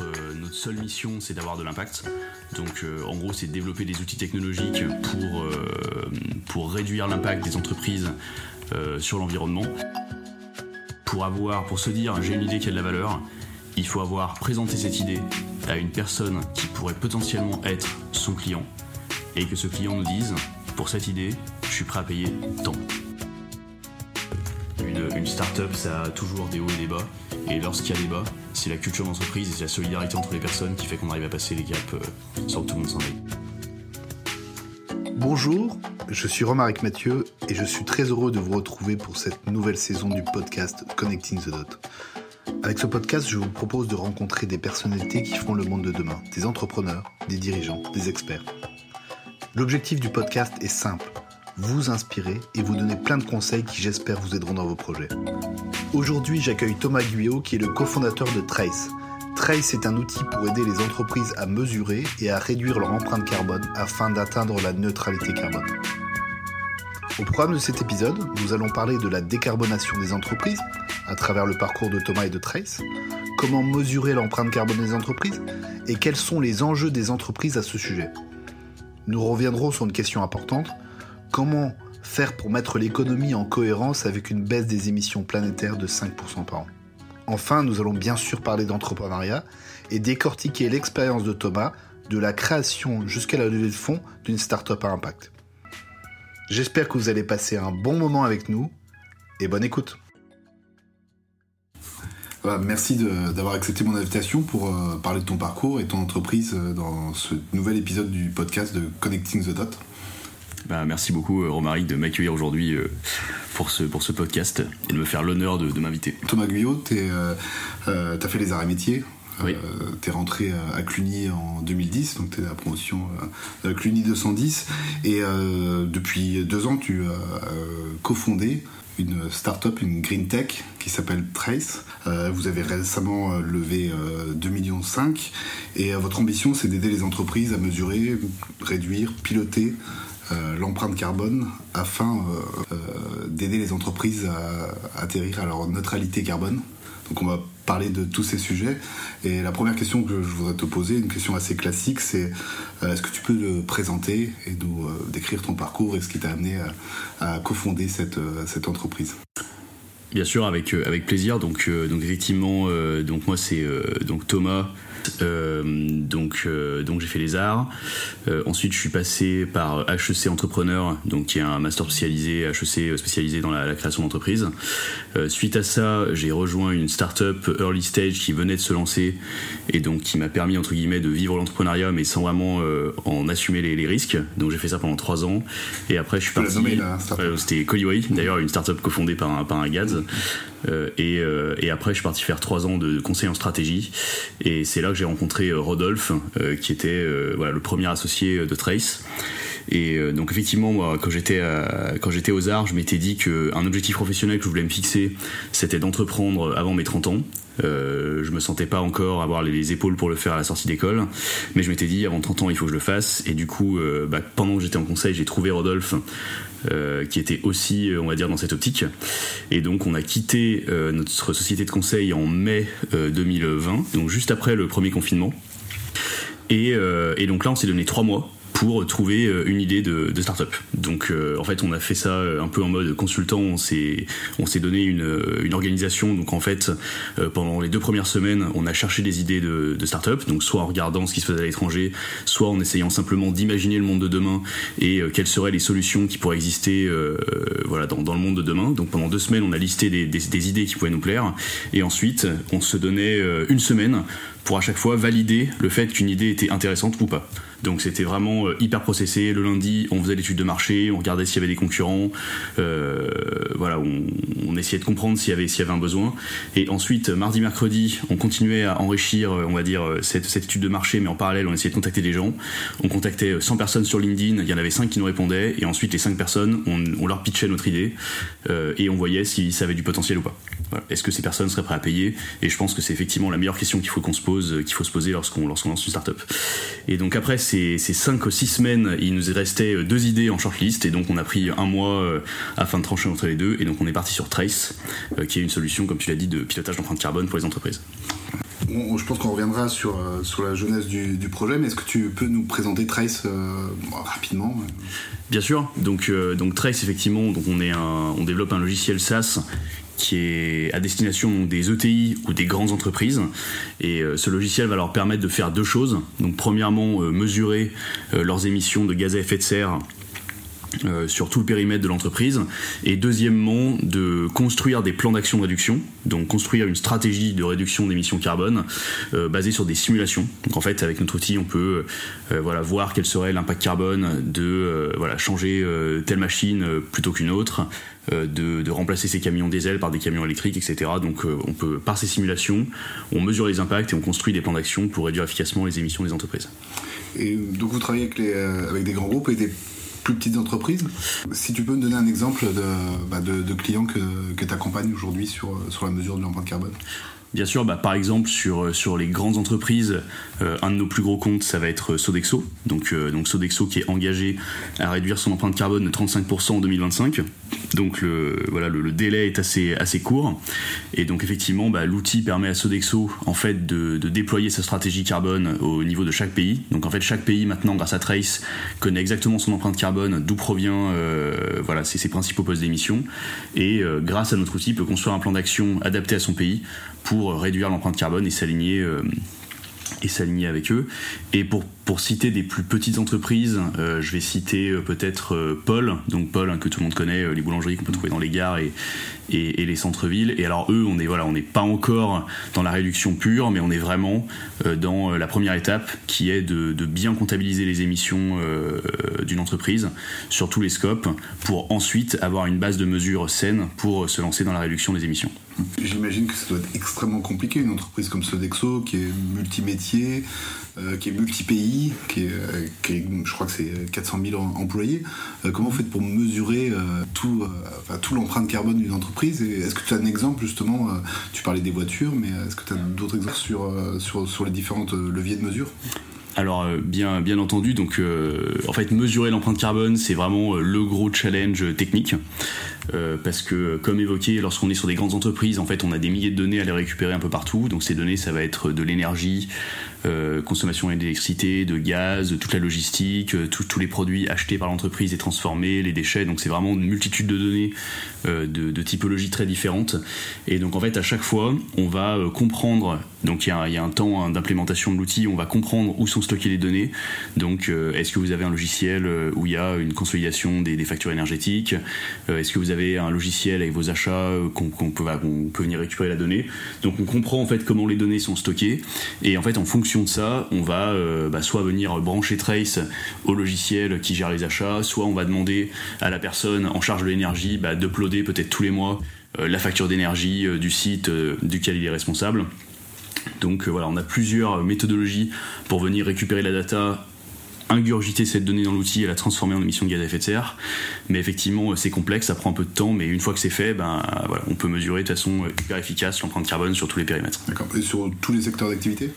notre, notre seule mission, c'est d'avoir de l'impact. Donc, en gros, c'est de développer des outils technologiques pour, pour réduire l'impact des entreprises sur l'environnement. Pour avoir, pour se dire, j'ai une idée qui a de la valeur, il faut avoir présenté cette idée à une personne qui pourrait potentiellement être son client et que ce client nous dise pour cette idée, je suis prêt à payer tant. Une, start-up, ça a toujours des hauts et des bas. Et lorsqu'il y a des bas, c'est la culture d'entreprise et la solidarité entre les personnes qui fait qu'on arrive à passer les gaps euh, sans que tout le monde s'en aille. Bonjour, je suis Romaric Mathieu et je suis très heureux de vous retrouver pour cette nouvelle saison du podcast Connecting the Dot. Avec ce podcast, je vous propose de rencontrer des personnalités qui font le monde de demain, des entrepreneurs, des dirigeants, des experts. L'objectif du podcast est simple, vous inspirer et vous donner plein de conseils qui j'espère vous aideront dans vos projets. Aujourd'hui, j'accueille Thomas Guyot qui est le cofondateur de Trace. Trace est un outil pour aider les entreprises à mesurer et à réduire leur empreinte carbone afin d'atteindre la neutralité carbone. Au programme de cet épisode, nous allons parler de la décarbonation des entreprises à travers le parcours de Thomas et de Trace, comment mesurer l'empreinte carbone des entreprises et quels sont les enjeux des entreprises à ce sujet. Nous reviendrons sur une question importante, comment faire pour mettre l'économie en cohérence avec une baisse des émissions planétaires de 5% par an? Enfin, nous allons bien sûr parler d'entrepreneuriat et décortiquer l'expérience de Thomas de la création jusqu'à la levée de fonds d'une start-up à impact. J'espère que vous allez passer un bon moment avec nous et bonne écoute. merci d'avoir accepté mon invitation pour euh, parler de ton parcours et ton entreprise euh, dans ce nouvel épisode du podcast de Connecting the Dot. Bah, merci beaucoup euh, Romaric de m'accueillir aujourd'hui pour, ce, pour ce podcast et de me faire l'honneur de, m'inviter. Thomas Guyot, tu as fait les arts et métiers oui. Euh, tu es rentré euh, à Cluny en 2010, donc tu es à la promotion euh, Cluny 210. Et depuis deux ans, tu as cofondé une start-up, une green tech qui s'appelle Trace. vous avez récemment levé 2,5 millions et votre ambition c'est d'aider les entreprises à mesurer, réduire, piloter l'empreinte carbone afin d'aider les entreprises à atterrir à leur neutralité carbone. Donc on va parler de tous ces sujets. Et la première question que je voudrais te poser, une question assez classique, c'est euh, est-ce que tu peux le présenter et nous euh, décrire ton parcours et ce qui t'a amené à, cofonder cette, euh, cette entreprise? Bien sûr, avec, avec plaisir. Donc, donc effectivement, donc moi c'est Thomas. Euh, donc, euh, donc j'ai fait les arts. Euh, ensuite, je suis passé par HEC Entrepreneur, donc qui est un master spécialisé HEC spécialisé dans la, création d'entreprise. Suite à ça, j'ai rejoint une startup early stage qui venait de se lancer et donc qui m'a permis entre guillemets de vivre l'entrepreneuriat, mais sans vraiment en assumer les, risques. Donc j'ai fait ça pendant trois ans et après je suis parti. C'était Coliway, d'ailleurs une startup cofondée par un, par un Gads. Euh, et, euh, et, après, je suis parti faire trois ans de conseil en stratégie. Et c'est là que j'ai rencontré euh, Rodolphe, qui était voilà, le premier associé de Trace. Et donc effectivement, moi, quand j'étais quand j'étais aux arts, je m'étais dit qu'un objectif professionnel que je voulais me fixer, c'était d'entreprendre avant mes 30 ans. Euh, je me sentais pas encore avoir les, épaules pour le faire à la sortie d'école, mais je m'étais dit avant 30 ans il faut que je le fasse. Et du coup, euh, bah, pendant que j'étais en conseil, j'ai trouvé Rodolphe. Euh, qui était aussi, on va dire, dans cette optique. Et donc, on a quitté notre société de conseil en mai 2020, donc juste après le premier confinement. Et, et donc là, on s'est donné trois mois pour trouver euh, une idée de, de start-up. Donc euh, en fait on a fait ça euh, un peu en mode consultant, on s'est on s'est donné une, une organisation. Donc en fait pendant les deux premières semaines on a cherché des idées de, de start-up, donc soit en regardant ce qui se faisait à l'étranger, soit en essayant simplement d'imaginer le monde de demain et quelles seraient les solutions qui pourraient exister voilà dans, dans, le monde de demain. Donc pendant deux semaines on a listé des, des, des idées qui pouvaient nous plaire et ensuite on se donnait une semaine pour à chaque fois valider le fait qu'une idée était intéressante ou pas. Donc c'était vraiment euh, hyper processé. Le lundi, on faisait l'étude de marché, on regardait s'il y avait des concurrents, euh, voilà, on, essayait de comprendre s'il y avait un besoin. Et ensuite, mardi, mercredi, on continuait à enrichir, euh, on va dire, cette, étude de marché, mais en parallèle, on essayait de contacter des gens. On contactait 100 personnes sur LinkedIn, il y en avait 5 qui nous répondaient, et ensuite les 5 personnes, on, leur pitchait notre idée et on voyait si ça avait du potentiel ou pas. Est-ce que ces personnes seraient prêtes à payer? Et je pense que c'est effectivement la meilleure question qu'il faut qu'on se pose, qu'il faut se poser lorsqu'on lorsqu'on lance une startup. Et donc après ces, ces 5 ou 6 semaines, il nous restait euh, deux idées en shortlist et donc on a pris un mois euh, afin de trancher entre les deux et donc on est parti sur Trace, euh, qui est une solution, comme tu l'as dit, de pilotage d'empreinte carbone pour les entreprises. je pense qu'on reviendra sur, sur la jeunesse du, projet, mais est-ce que tu peux nous présenter Trace rapidement Bien sûr. Donc, donc Trace, effectivement, donc on, est on développe un logiciel SaaS qui est à destination des ETI ou des grandes entreprises. Et euh, ce logiciel va leur permettre de faire deux choses. Donc premièrement, euh, mesurer euh, leurs émissions de gaz à effet de serre sur tout le périmètre de l'entreprise et deuxièmement de construire des plans d'action de réduction donc construire une stratégie de réduction d'émissions carbone basée sur des simulations donc en fait avec notre outil on peut voilà voir quel serait l'impact carbone de voilà changer telle machine plutôt qu'une autre euh, de, remplacer ces camions diesel par des camions électriques, etc. Donc euh, on peut, par ces simulations, on mesure les impacts et on construit des plans d'action pour réduire efficacement les émissions des entreprises. Et donc vous travaillez avec, euh, des grands groupes et des plus petites entreprises. Si tu peux me donner un exemple de, bah, clients que, tu accompagnes aujourd'hui sur la mesure de l'empreinte carbone Bien sûr, bah, par exemple sur, euh, sur les grandes entreprises, euh, un de nos plus gros comptes, ça va être euh, Sodexo. Donc, donc Sodexo qui est engagé à réduire son empreinte carbone de 35% en 2025. Donc le, voilà, le, délai est assez, assez court. Et donc effectivement, bah, l'outil permet à Sodexo en fait de, de, déployer sa stratégie carbone au niveau de chaque pays. Donc en fait, chaque pays maintenant, grâce à Trace, connaît exactement son empreinte carbone, d'où provient voilà, ses, ses principaux postes d'émission. Et grâce à notre outil, peut construire un plan d'action adapté à son pays pour réduire l'empreinte carbone et s'aligner euh, et s'aligner avec eux. Et pour, pour citer des plus petites entreprises, euh, je vais citer euh, peut-être Paul, donc Paul hein, que tout le monde connaît, les boulangeries qu'on peut trouver dans les gares et, et, les centres-villes. Et alors eux, on est voilà, on n'est pas encore dans la réduction pure, mais on est vraiment dans la première étape qui est de, de bien comptabiliser les émissions d'une entreprise sur tous les scopes pour ensuite avoir une base de mesure saine pour se lancer dans la réduction des émissions. J'imagine que ça doit être extrêmement compliqué, une entreprise comme Sodexo, qui est multimétier, euh, qui est multi-pays, qui, est, euh, je crois que c'est 400 000 employés. Euh, comment vous faites pour mesurer tout, tout l'empreinte carbone d'une entreprise? Est-ce que tu as un exemple, justement Tu parlais des voitures, mais est-ce que tu as d'autres exemples sur, sur, sur les différents leviers de mesure? Alors euh, bien, bien entendu, donc euh, en fait mesurer l'empreinte carbone c'est vraiment euh, le gros challenge technique. Parce que comme évoqué lorsqu'on est sur des grandes entreprises en fait on a des milliers de données à les récupérer un peu partout. Donc ces données ça va être de l'énergie, consommation d'électricité, de gaz, toute la logistique, tous les produits achetés par l'entreprise et transformés, les déchets. Donc c'est vraiment une multitude de données de, de, typologies très différentes. Et donc en fait à chaque fois on va comprendre donc il y, a un temps hein, d'implémentation de l'outil. On va comprendre où sont stocker les données. Donc, euh, est-ce que vous avez un logiciel euh, où il y a une consolidation des, factures énergétiques? Euh, Est-ce que vous avez un logiciel avec vos achats qu'on peut, peut, venir récupérer la donnée? Donc, on comprend en fait comment les données sont stockées. Et en fait, en fonction de ça, on va bah, soit venir brancher Trace au logiciel qui gère les achats, soit on va demander à la personne en charge de l'énergie bah, d'uploader peut-être tous les mois la facture d'énergie du site duquel il est responsable. Donc euh, voilà, on a plusieurs méthodologies pour venir récupérer la data ingurgiter cette donnée dans l'outil et la transformer en émission de gaz à effet de serre. Mais effectivement, euh, c'est complexe, ça prend un peu de temps, mais une fois que c'est fait, ben, on peut mesurer de façon hyper efficace l'empreinte carbone sur tous les périmètres. D'accord. Et sur tous les secteurs d'activité?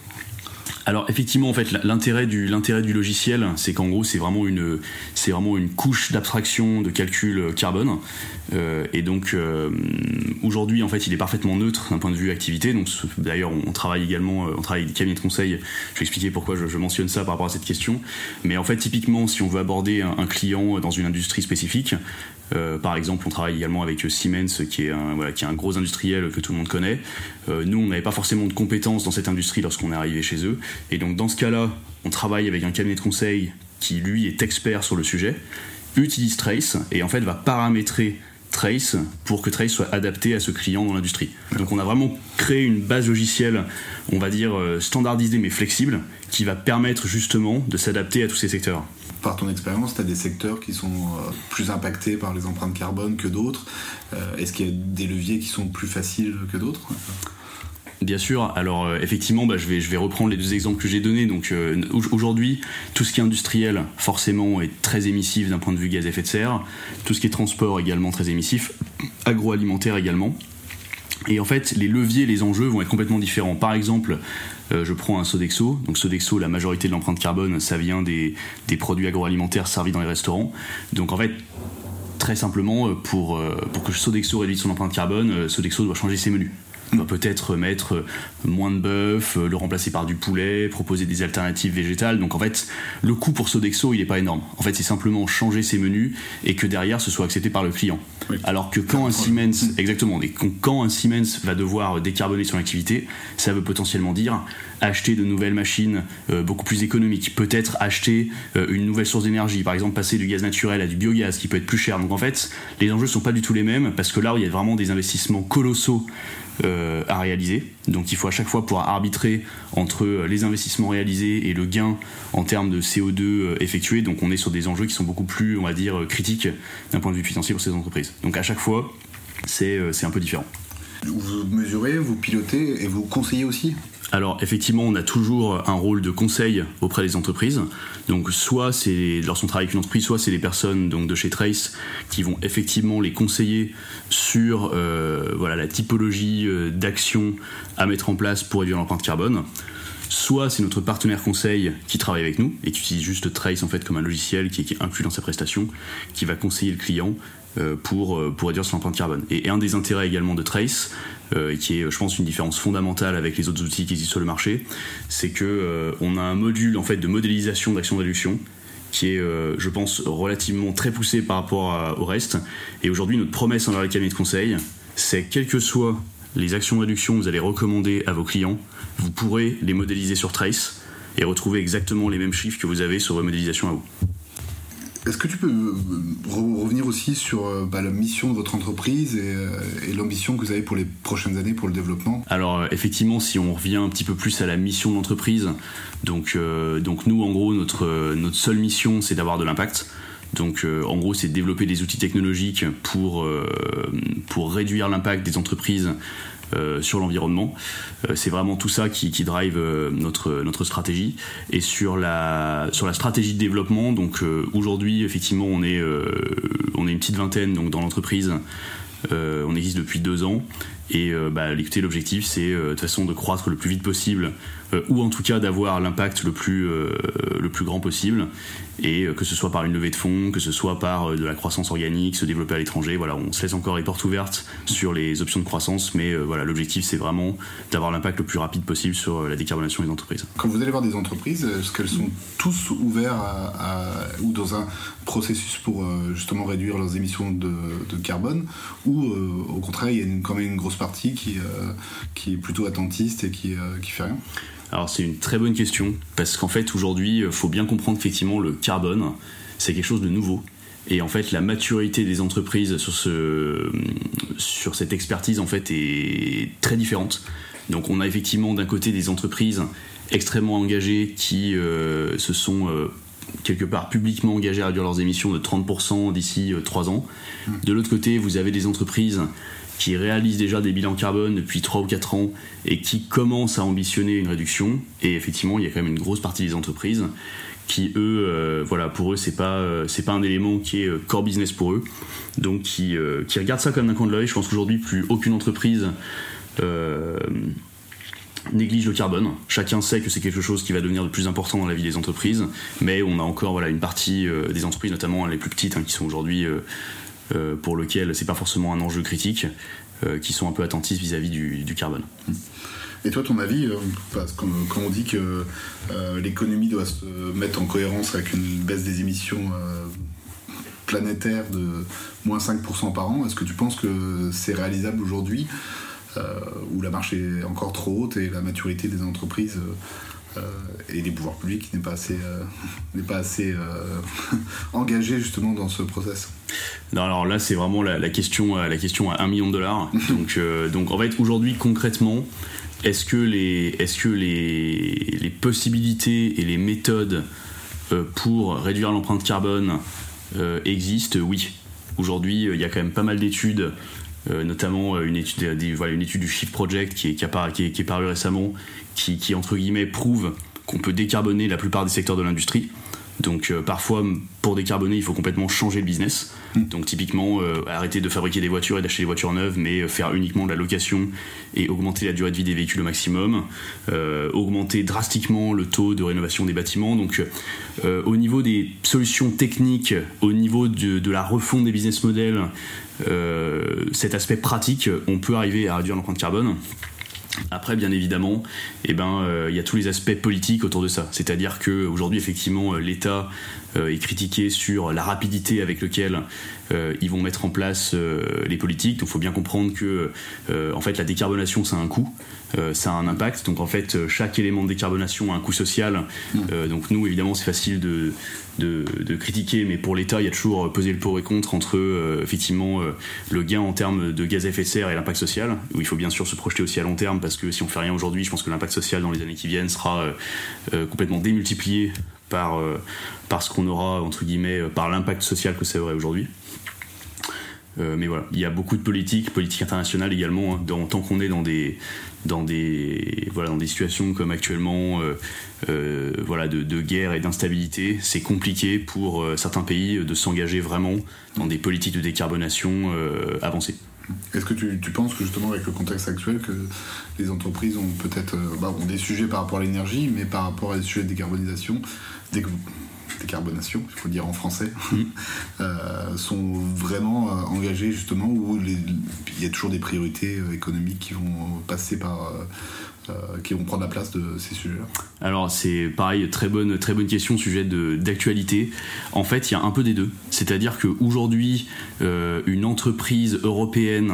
Alors effectivement, en fait, l'intérêt du l'intérêt du logiciel, c'est qu'en gros, c'est vraiment une c'est vraiment une couche d'abstraction de calcul carbone. Euh, et donc euh, aujourd'hui, en fait, il est parfaitement neutre d'un point de vue activité. Donc d'ailleurs, on, travaille également, euh, on travaille des cabinets de conseil. Je vais expliquer pourquoi je, mentionne ça par rapport à cette question. Mais en fait, typiquement, si on veut aborder un, client dans une industrie spécifique, par exemple, on travaille également avec Siemens, qui est un, gros industriel que tout le monde connaît. nous, on n'avait pas forcément de compétences dans cette industrie lorsqu'on est arrivé chez eux. Et donc, dans ce cas-là, on travaille avec un cabinet de conseil qui, lui, est expert sur le sujet, utilise Trace et en fait va paramétrer Trace pour que Trace soit adapté à ce client dans l'industrie. Donc on a vraiment créé une base logicielle, on va dire euh, standardisée mais flexible, qui va permettre justement de s'adapter à tous ces secteurs. Par ton expérience, tu as des secteurs qui sont euh, plus impactés par les empreintes carbone que d'autres. Euh, est-ce qu'il y a des leviers qui sont plus faciles que d'autres Bien sûr. Alors euh, effectivement, bah, je vais reprendre les deux exemples que j'ai donnés. Donc aujourd'hui, tout ce qui est industriel, forcément, est très émissif d'un point de vue gaz à effet de serre. Tout ce qui est transport également très émissif. Agroalimentaire également. Et en fait, les leviers, les enjeux vont être complètement différents. Par exemple, je prends un Sodexo. Donc Sodexo, la majorité de l'empreinte carbone, ça vient des, produits agroalimentaires servis dans les restaurants. Donc en fait, très simplement, pour, pour que Sodexo réduise son empreinte carbone, Sodexo doit changer ses menus On va peut-être mettre moins de bœuf, le remplacer par du poulet, proposer des alternatives végétales. Donc en fait, le coût pour Sodexo, il n'est pas énorme. En fait, c'est simplement changer ses menus et que derrière, ce soit accepté par le client. Alors que quand un Siemens, exactement, quand un Siemens va devoir décarboner son activité, ça veut potentiellement dire acheter de nouvelles machines euh, beaucoup plus économiques, peut-être acheter euh, une nouvelle source d'énergie, par exemple passer du gaz naturel à du biogaz qui peut être plus cher. Donc en fait, les enjeux sont pas du tout les mêmes parce que là, il y a vraiment des investissements colossaux euh, à réaliser. Donc il faut à chaque fois pouvoir arbitrer entre les investissements réalisés et le gain en termes de CO2 effectué. Donc on est sur des enjeux qui sont beaucoup plus, on va dire, critiques d'un point de vue financier pour ces entreprises. Donc à chaque fois, c'est un peu différent. Vous mesurez, vous pilotez et vous conseillez aussi alors effectivement, on a toujours un rôle de conseil auprès des entreprises. Donc soit c'est lorsqu'on travaille avec une entreprise, soit c'est les personnes donc de chez Trace qui vont effectivement les conseiller sur euh, voilà la typologie euh, d'action à mettre en place pour réduire l'empreinte carbone. Soit c'est notre partenaire conseil qui travaille avec nous et qui utilise juste Trace en fait comme un logiciel qui est inclus dans sa prestation, qui va conseiller le client pour, euh, pour réduire son empreinte carbone. Et, un des intérêts également de Trace, euh, qui est, je pense, une différence fondamentale avec les autres outils qui existent sur le marché, c'est que on a un module en fait de modélisation d'action de réduction qui est, je pense, relativement très poussé par rapport au reste. Et aujourd'hui, notre promesse envers les cabinets de conseil, c'est quelles que soient les actions de réduction que vous allez recommander à vos clients, vous pourrez les modéliser sur Trace et retrouver exactement les mêmes chiffres que vous avez sur vos modélisations à vous. Est-ce que tu peux euh, revenir aussi sur euh, bah, la mission de votre entreprise euh, et, l'ambition que vous avez pour les prochaines années pour le développement? Alors effectivement, si on revient un petit peu plus à la mission de l'entreprise, donc, donc nous en gros notre, notre seule mission c'est d'avoir de l'impact. Donc en gros c'est de développer des outils technologiques pour, pour réduire l'impact des entreprises sur l'environnement. Euh, c'est vraiment tout ça qui, drive euh, notre, notre stratégie. Et sur la, stratégie de développement, donc aujourd'hui, effectivement, on est, une petite vingtaine donc, dans l'entreprise. on existe depuis deux ans. Et bah, l'objectif, c'est de toute façon de croître le plus vite possible euh, ou en tout cas d'avoir l'impact euh, le plus grand possible et euh, que ce soit par une levée de fonds, que ce soit par de la croissance organique, se développer à l'étranger. Voilà, on se laisse encore les portes ouvertes sur les options de croissance, mais voilà, l'objectif c'est vraiment d'avoir l'impact le plus rapide possible sur la décarbonation des entreprises. Quand vous allez voir des entreprises, est-ce qu'elles sont tous ouvertes ou dans un processus pour justement réduire leurs émissions de, carbone, ou au contraire il y a quand même une grosse partie qui, qui est plutôt attentiste et qui, qui fait rien? Alors c'est une très bonne question, parce qu'en fait aujourd'hui, il faut bien comprendre qu'effectivement le carbone, c'est quelque chose de nouveau. Et en fait, la maturité des entreprises sur, ce, sur cette expertise en fait est très différente. Donc on a effectivement d'un côté des entreprises extrêmement engagées qui euh, se sont euh, quelque part publiquement engagées à réduire leurs émissions de 30% d'ici 3 euh, ans. Mmh. De l'autre côté, vous avez des entreprises qui réalisent déjà des bilans carbone depuis 3 ou 4 ans et qui commencent à ambitionner une réduction. Et effectivement, il y a quand même une grosse partie des entreprises qui, eux, euh, voilà, pour eux, c'est pas, euh, pas un élément qui est euh, core business pour eux. Donc, qui, qui regardent ça comme d'un coin de l'œil. Je pense qu'aujourd'hui, plus aucune entreprise néglige le carbone. Chacun sait que c'est quelque chose qui va devenir de plus important dans la vie des entreprises, mais on a encore voilà, une partie des entreprises, notamment les plus petites, hein, qui sont aujourd'hui pour lequel c'est pas forcément un enjeu critique, euh, qui sont un peu attentifs vis-à-vis du, carbone. Et toi, ton avis, euh, quand, on dit que l'économie doit se mettre en cohérence avec une baisse des émissions planétaires de moins 5% par an, est-ce que tu penses que c'est réalisable aujourd'hui, où la marche est encore trop haute et la maturité des entreprises euh, et des pouvoirs publics n'est pas assez, euh, n'est pas assez euh, engagé justement dans ce process. Non, alors là c'est vraiment la, question, la question à 1 million de dollars. donc, donc en fait aujourd'hui concrètement, est-ce que, les, est-ce que les, les, possibilités et les méthodes pour réduire l'empreinte carbone existent? Oui. Aujourd'hui, il y a quand même pas mal d'études euh, notamment euh, une étude, voilà, une étude du Shift Project qui est, qui, qui, qui est parue récemment, qui, qui, entre guillemets prouve qu'on peut décarboner la plupart des secteurs de l'industrie. Donc euh, parfois, pour décarboner, il faut complètement changer le business. Mm. Donc typiquement, euh, arrêter de fabriquer des voitures et d'acheter des voitures neuves, mais euh, faire uniquement de la location et augmenter la durée de vie des véhicules au maximum. augmenter drastiquement le taux de rénovation des bâtiments. Donc au niveau des solutions techniques, au niveau de, de la refonte des business models, cet aspect pratique, on peut arriver à réduire l'empreinte carbone. Après, bien évidemment, eh ben, il y a tous les aspects politiques autour de ça. C'est-à-dire qu'aujourd'hui, effectivement, l'État est critiqué sur la rapidité avec laquelle ils vont mettre en place les politiques. Donc, il faut bien comprendre que, en fait, la décarbonation, ça a un coût. Euh, ça a un impact. Donc en fait, euh, chaque élément de décarbonation a un coût social. Mm. Euh, donc nous, évidemment, c'est facile de, de, critiquer, mais pour l'État, il y a toujours peser le pour et contre entre effectivement le gain en termes de gaz à effet de serre et l'impact social, où il faut bien sûr se projeter aussi à long terme, parce que si on fait rien aujourd'hui, je pense que l'impact social dans les années qui viennent sera complètement démultiplié par, par ce qu'on aura, entre guillemets, par l'impact social que ça aurait aujourd'hui. mais voilà, il y a beaucoup de politique, politique internationale également, hein, dans, tant qu'on est dans des, dans des voilà dans des situations comme actuellement euh, euh, voilà de, guerre et d'instabilité c'est compliqué pour euh, certains pays de s'engager vraiment dans des politiques de décarbonation avancées. Est-ce que tu, tu, penses que justement avec le contexte actuel que les entreprises ont peut-être bah, des sujets par rapport à l'énergie mais par rapport à des sujets de décarbonisation décarbonation, il faut le dire en français, mm. euh, sont vraiment euh, engagés justement où il y a toujours des priorités euh, économiques qui vont passer par qui vont prendre la place de ces sujets-là Alors c'est pareil, très bonne, très bonne question, sujet d'actualité. En fait, il y a un peu des deux. C'est-à-dire qu'aujourd'hui, une entreprise européenne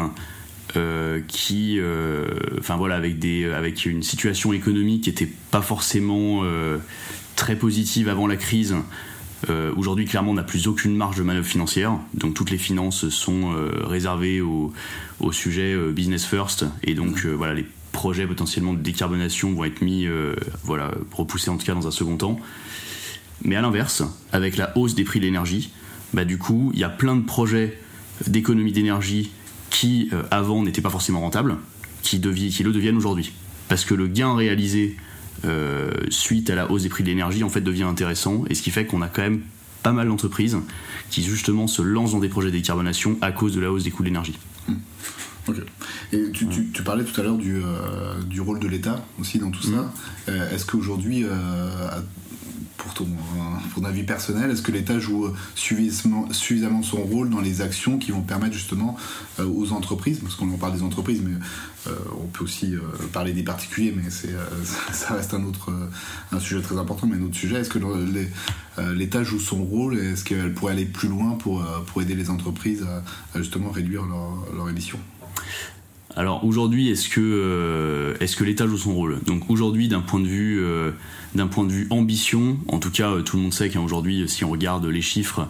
qui, enfin voilà, avec des, avec une situation économique qui n'était pas forcément très positive avant la crise. Euh, aujourd'hui, clairement, on n'a plus aucune marge de manœuvre financière, donc toutes les finances sont euh, réservées au, sujet euh, business first, et donc voilà, les projets potentiellement de décarbonation vont être mis, voilà, repoussés en tout cas dans un second temps. Mais à l'inverse, avec la hausse des prix de l'énergie, bah, du coup, il y a plein de projets d'économie d'énergie qui avant n'étaient pas forcément rentables, qui, qui le deviennent aujourd'hui. Parce que le gain réalisé euh, suite à la hausse des prix de l'énergie, en fait, devient intéressant. Et ce qui fait qu'on a quand même pas mal d'entreprises qui, justement, se lancent dans des projets de décarbonation à cause de la hausse des coûts de l'énergie. Hmm. Ok. Et tu, tu, parlais tout à l'heure du, euh, du, rôle de l'État aussi dans tout ça. Hmm. Euh, est-ce qu'aujourd'hui, pour ton, avis personnel, est-ce que l'État joue suffisamment, son rôle dans les actions qui vont permettre justement aux entreprises, parce qu'on en parle des entreprises, mais euh, on peut aussi euh, parler des particuliers, mais euh, ça reste un autre un sujet très important, mais un autre sujet. Est-ce que l'État joue son rôle et est-ce qu'elle pourrait aller plus loin pour, pour aider les entreprises à, justement réduire leur, leur émission? Alors aujourd'hui, est-ce que, l'État joue son rôle? Donc aujourd'hui, d'un point de vue, d'un point de vue ambition, en tout cas, tout le monde sait qu'aujourd'hui, si on regarde les chiffres,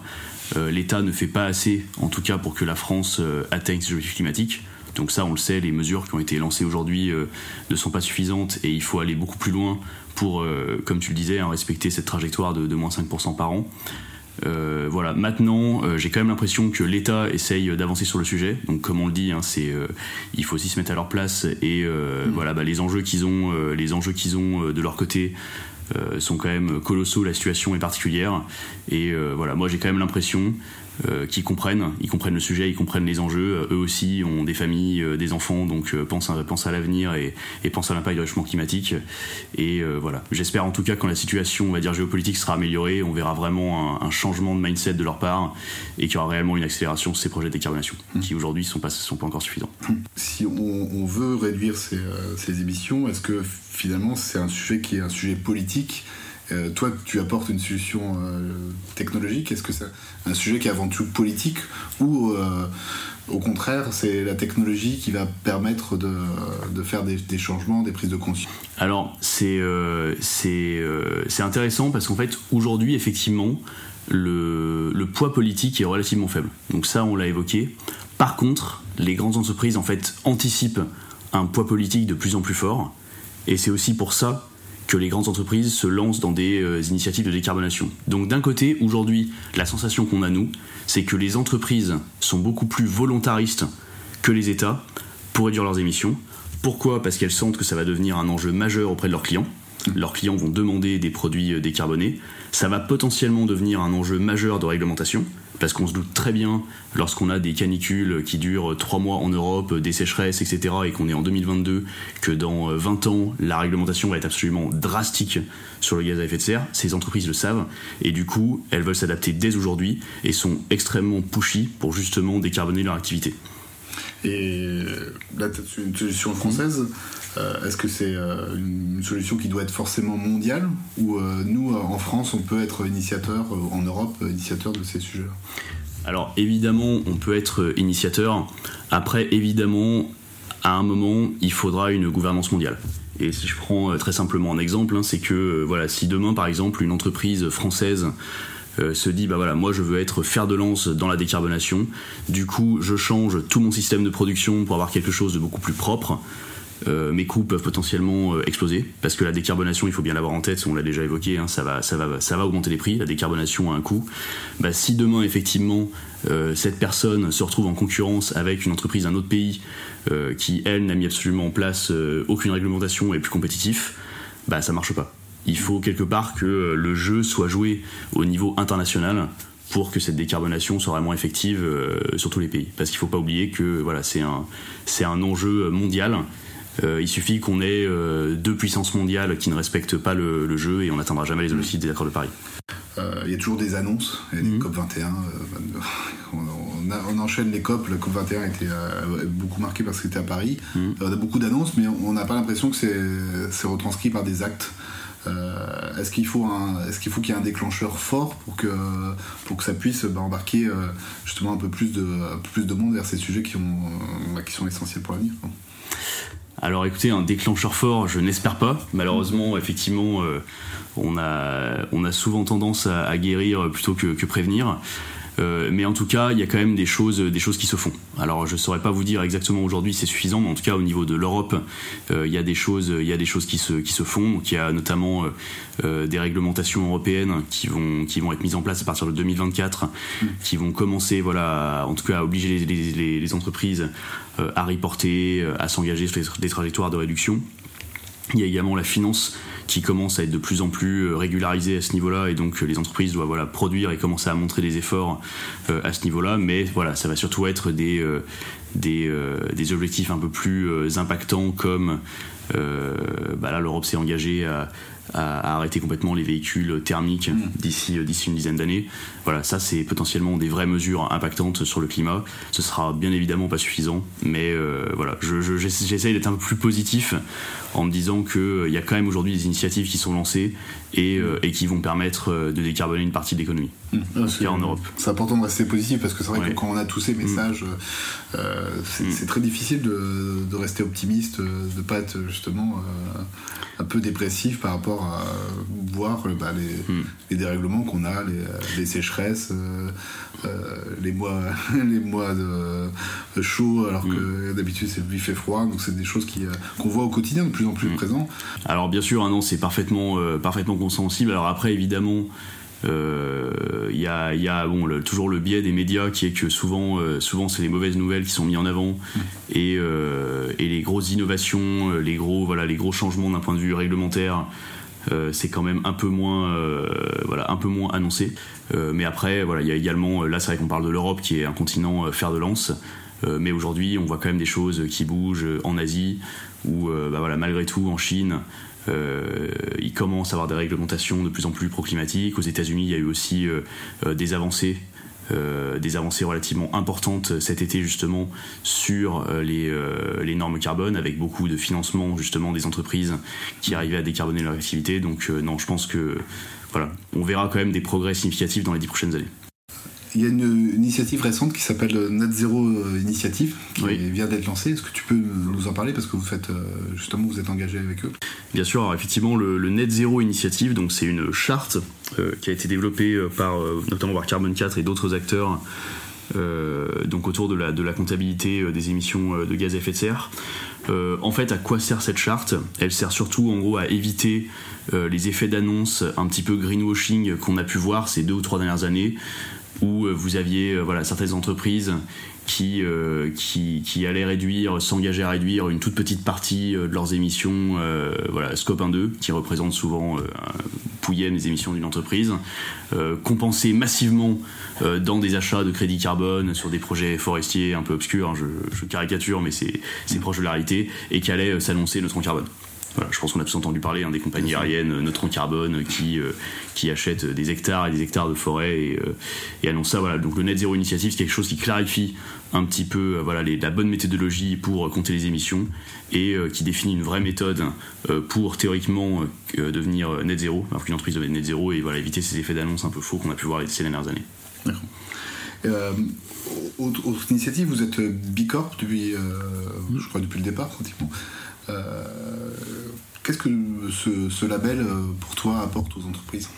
l'État ne fait pas assez, en tout cas, pour que la France atteigne ses objectifs climatiques. Donc ça, on le sait, les mesures qui ont été lancées aujourd'hui euh, ne sont pas suffisantes et il faut aller beaucoup plus loin pour, euh, comme tu le disais, hein, respecter cette trajectoire de, moins 5% par an. Euh, voilà. Maintenant, j'ai quand même l'impression que l'État essaye d'avancer sur le sujet. Donc, comme on le dit, hein, c'est, il faut aussi se mettre à leur place et mmh. voilà, bah, les enjeux qu'ils ont, les enjeux qu'ils ont de leur côté. sont quand même colossaux, la situation est particulière et voilà, moi j'ai quand même l'impression euh, qui comprennent, ils comprennent le sujet, ils comprennent les enjeux. Euh, eux aussi ont des familles, euh, des enfants, donc pensent, à, pensent à l'avenir et, et, pensent à l'impact du réchauffement climatique. Et voilà, j'espère en tout cas quand la situation, on va dire géopolitique, sera améliorée, on verra vraiment un, changement de mindset de leur part et qu'il y aura réellement une accélération de ces projets de décarbonation mmh. qui aujourd'hui ne sont pas, sont pas encore suffisants. Si on, veut réduire ces, ces émissions, est-ce que finalement c'est un sujet qui est un sujet politique euh, toi, tu apportes une solution euh, technologique. Est-ce que c'est un sujet qui est avant tout politique ou euh, au contraire, c'est la technologie qui va permettre de, faire des, changements, des prises de conscience? Alors, c'est c'est intéressant parce qu'en fait, aujourd'hui, effectivement, le, le, poids politique est relativement faible. Donc ça, on l'a évoqué. Par contre, les grandes entreprises, en fait, anticipent un poids politique de plus en plus fort. Et c'est aussi pour ça que les grandes entreprises se lancent dans des euh, initiatives de décarbonation. Donc d'un côté, aujourd'hui, la sensation qu'on a nous, c'est que les entreprises sont beaucoup plus volontaristes que les États pour réduire leurs émissions. Pourquoi? Parce qu'elles sentent que ça va devenir un enjeu majeur auprès de leurs clients. Leurs clients vont demander des produits euh, décarbonés. Ça va potentiellement devenir un enjeu majeur de réglementation, parce qu'on se doute très bien, lorsqu'on a des canicules qui durent 3 mois en Europe, des sécheresses, etc., et qu'on est en 2022, que dans 20 ans, la réglementation va être absolument drastique sur le gaz à effet de serre. Ces entreprises le savent, et du coup, elles veulent s'adapter dès aujourd'hui et sont extrêmement pushy pour justement décarboner leur activité. Et là, tu as une solution française? Euh, est-ce que c'est euh, une solution qui doit être forcément mondiale ou euh, nous, en France, on peut être initiateur, en Europe, initiateur de ces sujets-là? Alors évidemment, on peut être initiateur. Après, évidemment, à un moment, il faudra une gouvernance mondiale. Et si je prends très simplement un exemple, hein, c'est que voilà, si demain, par exemple, une entreprise française se dit bah voilà moi je veux être fer de lance dans la décarbonation du coup je change tout mon système de production pour avoir quelque chose de beaucoup plus propre euh, mes coûts peuvent potentiellement euh, exploser parce que la décarbonation, il faut bien l'avoir en tête, on l'a déjà évoqué, hein, ça, va, augmenter les prix, la décarbonation a un coût. Bah, si demain, effectivement, euh, cette personne se retrouve en concurrence avec une entreprise d'un autre pays qui, elle, n'a mis absolument en place aucune réglementation et plus compétitif, bah, ça marche pas. Il faut quelque part que le jeu soit joué au niveau international pour que cette décarbonation soit vraiment effective sur tous les pays. Parce qu'il ne faut pas oublier que c'est un enjeu mondial euh, il suffit qu'on ait euh, deux puissances mondiales qui ne respectent pas le, jeu et on n'atteindra jamais les objectifs des accords de Paris. Euh, il y a toujours des annonces, il y a des mhm. COP 21. On, enchaîne les COP. La COP 21 a été beaucoup marquée parce que c'était à Paris. Mhm. on a beaucoup d'annonces, mais on n'a pas l'impression que c'est retranscrit par des actes. est-ce qu'il faut est-ce qu'il faut qu'il y ait un déclencheur fort pour que pour que ça puisse bah, embarquer justement un peu plus de plus de monde vers ces sujets qui ont bah, qui sont essentiels pour l'avenir alors écoutez, un déclencheur fort, je n'espère pas. Malheureusement, effectivement, euh, on, a, on a souvent tendance à, guérir plutôt que prévenir. Euh, mais en tout cas, il y a quand même des choses, des choses qui se font. Alors, je saurais pas vous dire exactement aujourd'hui c'est suffisant, mais en tout cas, au niveau de l'Europe, euh, il y a des choses, qui se, font. Il y a notamment euh, des réglementations européennes qui vont, être mises en place à partir de 2024, qui vont commencer, voilà, en tout à obliger les, les, les entreprises à reporter, à s'engager sur des trajectoires de réduction. Il y a également la finance qui commence à être de plus en plus euh, régularisée à ce niveau-là et donc euh, les entreprises doivent voilà, produire et commencer à montrer des efforts euh, à ce niveau-là. Mais voilà, ça va surtout être des, des, des objectifs un peu plus impactants comme bah là l'Europe s'est engagée à à, arrêter complètement les véhicules thermiques mm. d'ici d'ici une dizaine d'années. Voilà, ça c'est potentiellement des vraies mesures impactantes sur le climat. Ce sera bien évidemment pas suffisant, mais euh, voilà, j'essaye d'être un peu plus positif en me disant qu'il euh, y a quand même aujourd'hui des initiatives qui sont lancées et, euh, et qui vont permettre de décarboner une partie de l'économie. Mm. en Europe. C'est important de rester positif parce que c'est vrai que quand on a tous ces mm. messages, c'est très difficile de, de, rester optimiste, de pas être justement un peu dépressif par rapport à voir euh, bah, hmm. les, dérèglements qu'on a, les, sécheresses, euh, euh, les mois, les mois de, chaud, alors hmm. que d'habitude c'est vif et froid. Donc c'est des choses qu'on voit au quotidien de plus en plus hmm. présent. Alors bien sûr, hein, non, c'est parfaitement, parfaitement compréhensible. Alors après, évidemment, il euh, y a, y a bon, toujours le biais des médias qui est que souvent, euh, souvent c'est les mauvaises nouvelles qui sont mises en avant mm. et, euh, et, les grosses innovations, les gros, voilà, les gros changements d'un point de vue réglementaire. C'est quand même un peu moins, voilà, un peu moins annoncé. mais après, voilà, il y a également, là, c'est vrai qu'on parle de l'Europe qui est un continent fer de lance. mais aujourd'hui, on voit quand même des choses qui bougent en Asie, ou bah voilà, malgré tout en Chine, euh, il commence à avoir des réglementations de plus en plus pro-climatiques. Aux États-Unis, il y a eu aussi euh, euh, des avancées des avancées relativement importantes cet été justement sur les, les, normes carbone avec beaucoup de financement justement des entreprises qui arrivaient à décarboner leur activité. Donc non, je pense que voilà, on verra quand même des progrès significatifs dans les dix prochaines années. Il y a une, initiative récente qui s'appelle Net Zero euh, Initiative qui vient d'être lancée. Est-ce que tu peux nous en parler? Parce que vous faites euh, justement vous êtes engagé avec eux Bien sûr. Alors effectivement, le, Net Zero Initiative, donc c'est une charte euh, qui a été développée par notamment par Carbon 4 et d'autres acteurs. donc autour de la, de la comptabilité des émissions de gaz à effet de serre. en fait, à quoi sert cette charte? Elle sert surtout en gros à éviter les effets d'annonce un petit peu greenwashing qu'on a pu voir ces deux ou trois dernières années, où euh, vous aviez euh, voilà, certaines entreprises qui, euh, qui, qui, allaient réduire, s'engager à réduire une toute petite partie de leurs émissions, voilà, Scope 1-2, qui représente souvent pouillème des émissions d'une entreprise, compenser massivement dans des achats de crédit carbone sur des projets forestiers un peu obscurs, hein, je, caricature, mais c'est proche de la réalité, et qui allait s'annoncer neutron carbone je pense qu'on a tous entendu parler hein, des compagnies aériennes euh, Neutron Carbone qui, euh, qui achètent des hectares et des hectares de forêt et, euh, et annoncent ça. Voilà. Donc le Net Zero Initiative, c'est quelque chose qui clarifie un petit peu voilà, la bonne méthodologie pour compter les émissions et qui définit une vraie méthode pour théoriquement devenir net zéro, alors qu'une entreprise devient net zéro et voilà, éviter ces effets d'annonce un peu faux qu'on a pu voir ces dernières années. D'accord. Euh, autre, initiative, vous êtes Bicorp depuis, je crois, depuis le départ pratiquement. Euh, qu'est-ce que ce, label, euh, pour toi, apporte aux entreprises?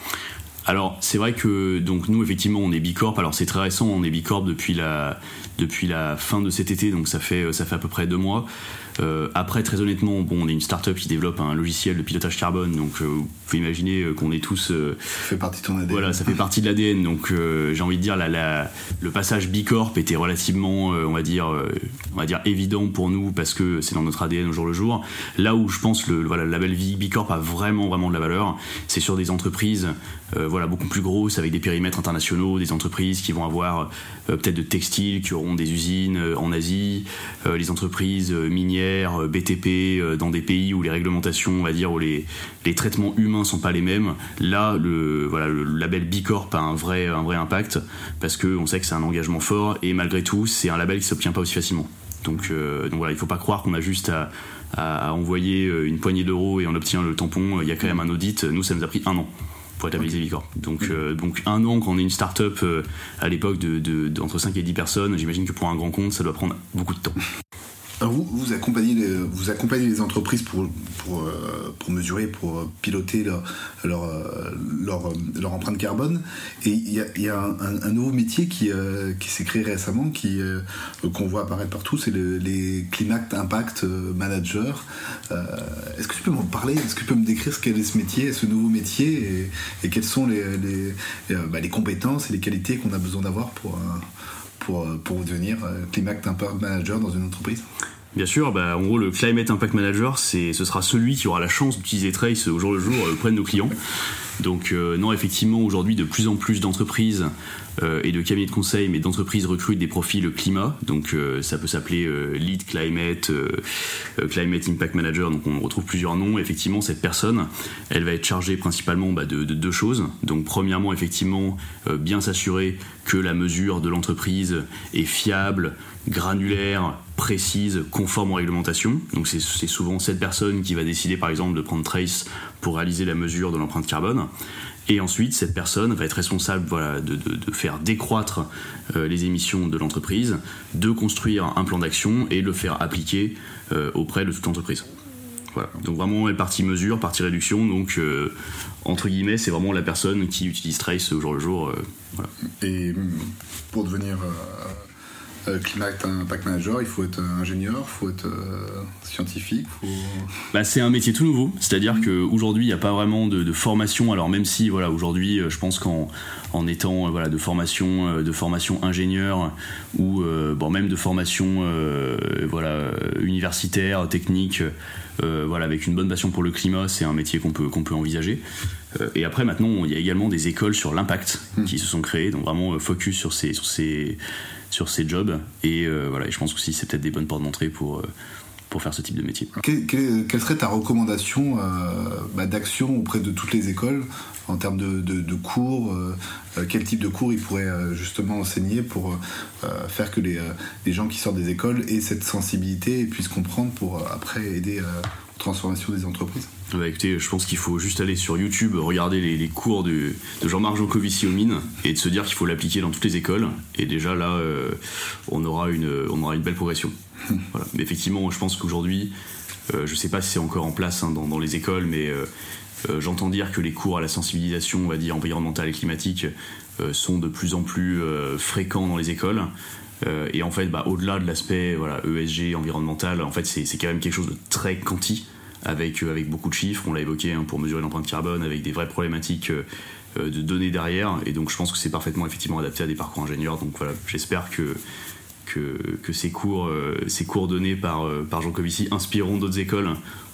Alors c'est vrai que donc nous effectivement on est Bicorp. Alors c'est très récent, on est Bicorp depuis la depuis la fin de cet été, donc ça fait ça fait à peu près deux mois. Euh, après, très honnêtement, bon, on est une start-up qui développe un logiciel de pilotage carbone, donc euh, vous pouvez imaginer euh, qu'on est tous. ça fait partie de ton ADN. Voilà, ça fait partie de l'ADN. Donc, j'ai envie de dire, la, le passage Bicorp était relativement, on va dire, on va dire évident pour nous parce que c'est dans notre ADN au jour le jour. Là où je pense le, voilà, le label Bicorp a vraiment, vraiment de la valeur, c'est sur des entreprises, voilà, beaucoup plus grosses avec des périmètres internationaux, des entreprises qui vont avoir peut-être de textiles, qui auront des usines en Asie, les entreprises minières euh, BTP euh, dans des pays où les réglementations, on va dire, où les, les traitements humains sont pas les mêmes, là, le, voilà, le label Bicorp a un vrai, un vrai impact parce qu'on sait que c'est un engagement fort et malgré tout, c'est un label qui s'obtient pas aussi facilement. Donc, euh, donc voilà, il faut pas croire qu'on a juste à, à, envoyer une poignée d'euros et on obtient le tampon. Il y a quand même un audit. Nous, ça nous a pris un an pour établir Bicorp. Donc, donc un an quand on est une start-up à l'époque de, de, 5 et 10 personnes, j'imagine que pour un grand compte, ça doit prendre beaucoup de temps vous, vous, accompagnez les, vous accompagnez les entreprises pour, pour, euh, pour mesurer, pour piloter leur, leur, euh, leur, empreinte carbone. Et il y a, y a un, nouveau métier qui, euh, qui s'est créé récemment, qu'on voit apparaître partout, c'est les Climate Impact Manager. est-ce que tu peux m'en parler? Est-ce que tu peux me décrire ce qu'est ce métier, ce nouveau métier, et, et quelles sont les, les, bah, les, compétences et les qualités qu'on a besoin d'avoir pour pour, pour devenir Climate Impact Manager dans une entreprise? Bien sûr, bah, en gros, le Climate Impact Manager, ce sera celui qui aura la chance d'utiliser Trace au jour le jour euh, auprès de nos clients. Donc, euh, non, effectivement, aujourd'hui, de plus en plus d'entreprises euh, et de cabinets de conseil, mais d'entreprises recrutent des profils climat. Donc, ça peut s'appeler Lead Climate, Climate Impact Manager. Donc, on retrouve plusieurs noms. Effectivement, cette personne, elle va être chargée principalement bah, de, de, deux choses. Donc, premièrement, effectivement, bien s'assurer que la mesure de l'entreprise est fiable, granulaire, précise, conforme aux réglementations. Donc c'est souvent cette personne qui va décider par exemple de prendre Trace pour réaliser la mesure de l'empreinte carbone. Et ensuite, cette personne va être responsable voilà, de, faire décroître euh, les émissions de l'entreprise, de construire un plan d'action et de le faire appliquer euh, auprès de toute l'entreprise. Voilà. Donc vraiment, partie mesure, partie réduction. Donc euh, entre guillemets, c'est vraiment la personne qui utilise Trace au jour le jour. Et pour devenir euh, Climate Impact Manager, il faut être ingénieur, il faut être euh, scientifique. Bah, c'est un métier tout nouveau, c'est-à-dire mm. qu'aujourd'hui il n'y a pas vraiment de, formation. Alors même si voilà aujourd'hui, euh, je pense qu'en en étant voilà de formation de formation ingénieur ou bon même de formation voilà universitaire, technique, voilà avec une bonne passion pour le climat, c'est un métier qu'on peut qu'on peut envisager. et après maintenant, il y a également des écoles sur l'impact mm. qui se sont créées, donc vraiment focus sur ces sur ces sur ces jobs. Et euh, voilà, je pense aussi c'est peut-être des bonnes portes d'entrée pour, euh, pour faire ce type de métier. quelle serait ta recommandation euh, bah, d'action auprès de toutes les écoles en termes de, cours Quel type de cours ils pourraient justement enseigner pour faire que les, les, gens qui sortent des écoles aient cette sensibilité et puissent comprendre pour après aider transformation des entreprises? Bah écoutez, je pense qu'il faut juste aller sur YouTube, regarder les, cours de, Jean-Marc Jancovici aux mines et de se dire qu'il faut l'appliquer dans toutes les écoles. Et déjà là, euh, on, aura une, on aura une belle progression. voilà. Mais effectivement, je pense qu'aujourd'hui, euh, je ne sais pas si c'est encore en place hein, dans, les écoles, mais euh, j'entends dire que les cours à la sensibilisation, on va dire environnementale et climatique, sont de plus en plus fréquents dans les écoles. et en fait, bah, au-delà de l'aspect voilà, ESG, environnemental, en fait, c'est quand même quelque chose de très quanti avec, euh, avec beaucoup de chiffres, on l'a évoqué, hein, pour mesurer l'empreinte carbone, avec des vraies problématiques euh, euh, de données derrière. Et donc je pense que c'est parfaitement effectivement adapté à des parcours ingénieurs. Donc voilà, j'espère que, ces cours donnés par, par Jean Covici inspireront d'autres écoles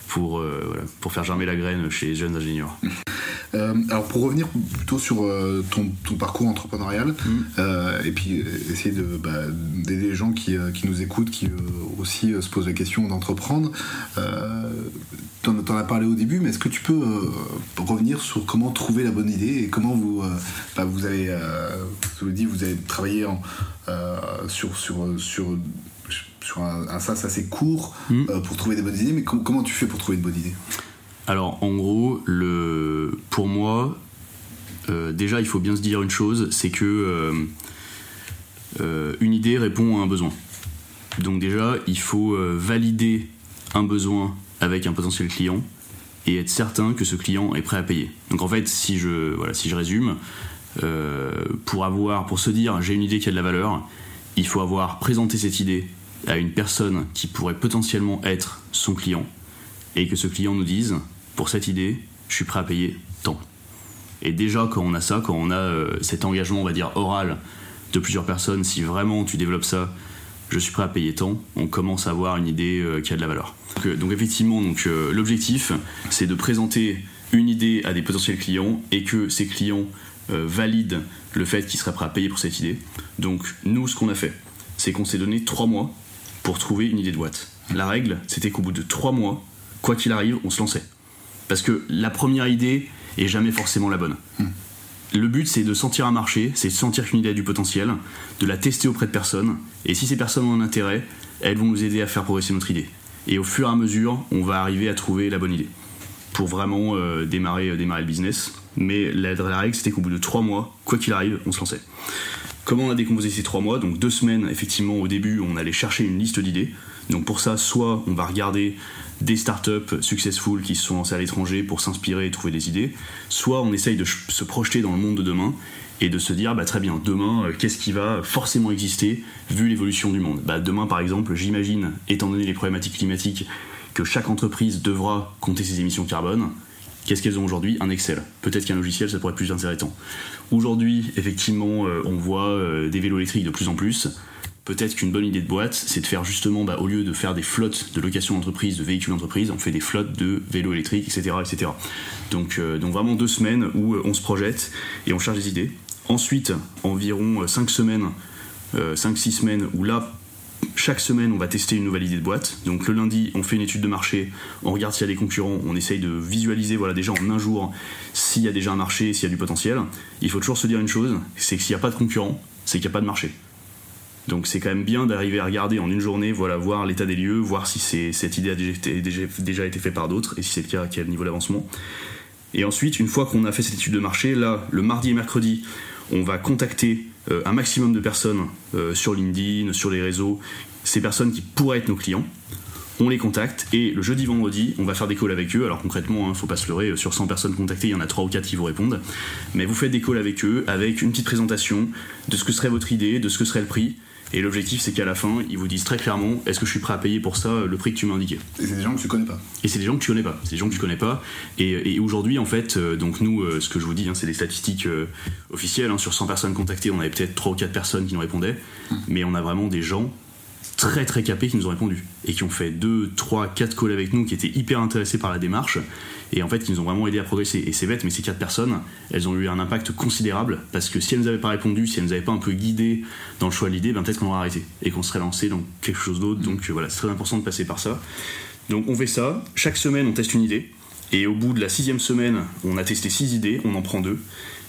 pour, voilà, pour faire germer la graine chez les jeunes ingénieurs. Euh, alors pour revenir plutôt sur euh, ton, ton, parcours entrepreneurial, mm. et puis essayer de, bah, d'aider les gens qui, qui, nous écoutent, qui aussi se posent la question d'entreprendre, tu en, as parlé au début, mais est-ce que tu peux revenir sur comment trouver la bonne idée et comment vous, bah, vous avez, vous, dit, vous avez travaillé en, sur, sur, sur sur un, sas assez court hmm. euh, pour trouver des bonnes idées, mais comment tu fais pour trouver une bonne idée Alors, en gros, le, pour moi, euh, déjà, il faut bien se dire une chose, c'est que euh, une idée répond à un besoin. Donc déjà, il faut valider un besoin avec un potentiel client et être certain que ce client est prêt à payer. Donc en fait, si je, voilà, si je résume, pour avoir, pour se dire j'ai une idée qui a de la valeur, il faut avoir présenté cette idée à une personne qui pourrait potentiellement être son client et que ce client nous dise pour cette idée, je suis prêt à payer tant. Et déjà quand on a ça, quand on a euh, cet engagement, on va dire oral de plusieurs personnes, si vraiment tu développes ça, je suis prêt à payer tant, on commence à avoir une idée euh, qui a de la valeur. Donc, euh, effectivement, donc l'objectif, c'est de présenter une idée à des potentiels clients et que ces clients valident le fait qu'ils seraient prêts à payer pour cette idée. Donc nous, ce qu'on a fait, c'est qu'on s'est donné trois mois pour trouver une idée de boîte. La règle, c'était qu'au bout de trois mois, quoi qu'il arrive, on se lançait. Parce que la première idée est jamais forcément la bonne. Hmm. Le but, c'est de sentir un marché, c'est de sentir qu'une idée a du potentiel, de la tester auprès de personnes, et si ces personnes ont un intérêt, elles vont nous aider à faire progresser notre idée. Et au fur et à mesure, on va arriver à trouver la bonne idée pour vraiment euh, démarrer, euh, démarrer le business. Mais la, la règle, c'était qu'au bout de trois mois, quoi qu'il arrive, on se lançait. Comment on a décomposé ces trois mois Donc deux semaines, effectivement, au début, on allait chercher une liste d'idées. Donc pour ça, soit on va regarder des startups successful qui se sont lancées à l'étranger pour s'inspirer et trouver des idées, soit on essaye de se projeter dans le monde de demain et de se dire bah, très bien demain euh, qu'est-ce qui va forcément exister vu l'évolution du monde? Bah, demain par exemple j'imagine étant donné les problématiques climatiques que chaque entreprise devra compter ses émissions carbone Qu'est-ce qu'elles ont aujourd'hui Un Excel. Peut-être qu'un logiciel, ça pourrait être plus intéressant. Aujourd'hui, effectivement, euh, on voit euh, des vélos électriques de plus en plus. Peut-être qu'une bonne idée de boîte, c'est de faire justement, bah, au lieu de faire des flottes de location d'entreprise, de véhicules d'entreprise, on fait des flottes de vélos électriques, etc. Donc, euh, donc vraiment deux semaines où on se projette et on cherche des idées. Ensuite, environ cinq semaines, 5-6 semaines, où là, chaque semaine, on va tester une nouvelle idée de boîte. Donc le lundi, on fait une étude de marché, on regarde s'il y a des concurrents, on essaye de visualiser voilà, déjà en un jour s'il y a déjà un marché, s'il y a du potentiel. Il faut toujours se dire une chose, c'est que s'il n'y a pas de concurrents, c'est qu'il n'y a pas de marché. Donc c'est quand même bien d'arriver à regarder en une journée, voilà, voir l'état des lieux, voir si cette idée a déjà été, faite par d'autres, et si c'est le cas, quel niveau d'avancement. Et ensuite, une fois qu'on a fait cette étude de marché, là, le mardi et mercredi, on va contacter un maximum de personnes euh, sur LinkedIn, sur les réseaux, ces personnes qui pourraient être nos clients. On les contacte et le jeudi vendredi, on va faire des calls avec eux. Alors concrètement, il hein, ne faut pas se leurrer, sur 100 personnes contactées, il y en a 3 ou 4 qui vous répondent. Mais vous faites des calls avec eux, avec une petite présentation de ce que serait votre idée, de ce que serait le prix, et l'objectif, c'est qu'à la fin, ils vous disent très clairement est-ce que je suis prêt à payer pour ça le prix que tu m'as indiqué? Et c'est des gens que tu connais pas. Et c'est des gens que tu connais pas. C'est des gens que tu connais pas. Et, aujourd'hui, en fait, euh, donc nous, euh, ce que je vous dis, hein, c'est des statistiques euh, officielles. Hein. sur 100 personnes contactées, on avait peut-être 3 ou 4 personnes qui nous répondaient. Hum. Mais on a vraiment des gens très très capés qui nous ont répondu et qui ont fait 2, 3, 4 calls avec nous, qui étaient hyper intéressés par la démarche et en fait qui nous ont vraiment aidé à progresser. Et c'est bête, mais ces 4 personnes, elles ont eu un impact considérable parce que si elles nous avaient pas répondu, si elles nous avaient pas un peu guidé dans le choix de l'idée, ben peut-être qu'on aurait arrêté et qu'on serait lancé dans quelque chose d'autre. Donc euh, voilà, c'est très important de passer par ça. Donc on fait ça, chaque semaine on teste une idée et au bout de la sixième semaine, on a testé 6 idées, on en prend deux.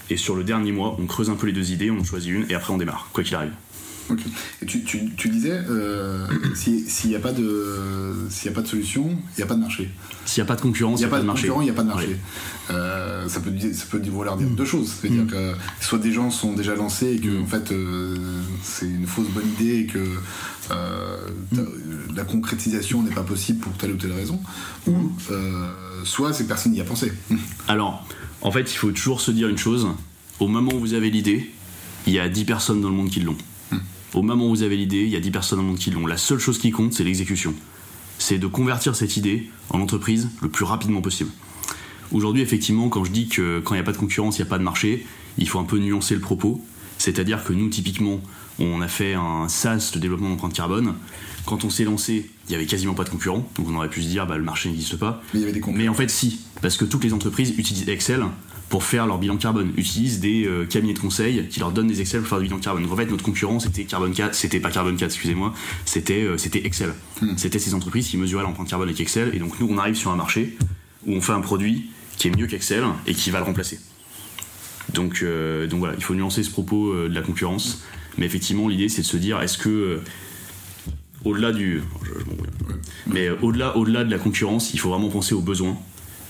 Et sur le dernier mois, on creuse un peu les deux idées, on en choisit une et après on démarre, quoi qu'il arrive. Ok. Et tu, tu, tu disais, euh, s'il n'y a, pas de, s'il a pas de solution, il n'y a pas de marché. S'il n'y a pas de concurrence, il n'y a, pas de marché. Il n'y a pas de marché. Euh, ça peut, ça peut vouloir dire deux choses. C'est-à-dire mm. que soit des gens sont déjà lancés et que mm. en fait euh, c'est une fausse bonne idée et que la concrétisation n'est pas possible pour telle ou telle raison, ou soit ces personnes y a pensé. Alors, en fait, il faut toujours se dire une chose. Au moment où vous avez l'idée, il y a 10 personnes dans le monde qui l'ont. Au moment où vous avez l'idée, il y a 10 personnes le monde qui l'ont. La seule chose qui compte, c'est l'exécution. C'est de convertir cette idée en entreprise le plus rapidement possible. Aujourd'hui, effectivement, quand je dis que quand il n'y a pas de concurrence, il n'y a pas de marché, il faut un peu nuancer le propos. C'est-à-dire que nous, typiquement, on a fait un SaaS de développement d'empreinte carbone. Quand on s'est lancé, il n'y avait quasiment pas de concurrents, donc on aurait pu se dire bah, le marché n'existe pas. Mais il y avait des concurrents. Mais en fait, si, parce que toutes les entreprises utilisent Excel pour faire leur bilan carbone, utilisent des euh, cabinets de conseil qui leur donnent des Excel pour faire du bilan carbone. Donc en fait, notre concurrent, c'était Carbon 4, c'était pas Carbon 4, excusez-moi, c'était euh, c'était Excel. C'était ces entreprises qui mesuraient l'empreinte carbone avec Excel. Et donc nous, on arrive sur un marché où on fait un produit qui est mieux qu'Excel et qui va le remplacer. Donc, euh, donc voilà, il faut nuancer ce propos de la concurrence. Mais effectivement, l'idée, c'est de se dire, est-ce que au-delà du, je- je mais au-delà, au-delà de la concurrence, il faut vraiment penser aux besoins.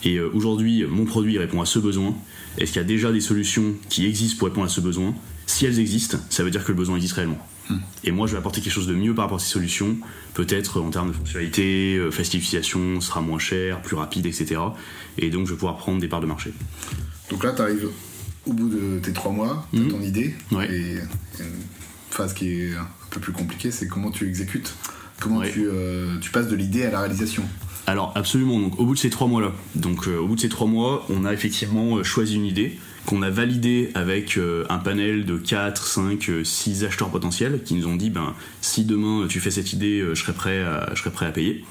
Et euh, aujourd'hui, mon produit répond à ce besoin. Est-ce qu'il y a déjà des solutions qui existent pour répondre à ce besoin? Si elles existent, ça veut dire que le besoin existe réellement. Et moi, je vais apporter quelque chose de mieux par rapport à ces solutions, peut-être en termes de fonctionnalité, euh, facilité d'utilisation, sera moins cher, plus rapide, etc. Et donc, je vais pouvoir prendre des parts de marché. Donc là, tu arrives au bout de tes trois mois, tu Mhm. ton idée. Ouais. Et une phase qui est un peu plus compliquée, c'est comment tu exécutes? Comment Ouais. tu, euh, tu passes de l'idée à la réalisation? Alors absolument, donc au bout de ces trois mois-là, donc euh, au bout de ces trois mois, on a effectivement euh, choisi une idée qu'on a validée avec euh, un panel de 4, 5, 6 acheteurs potentiels qui nous ont dit ben si demain tu fais cette idée, je serai prêt à, je serai prêt à payer.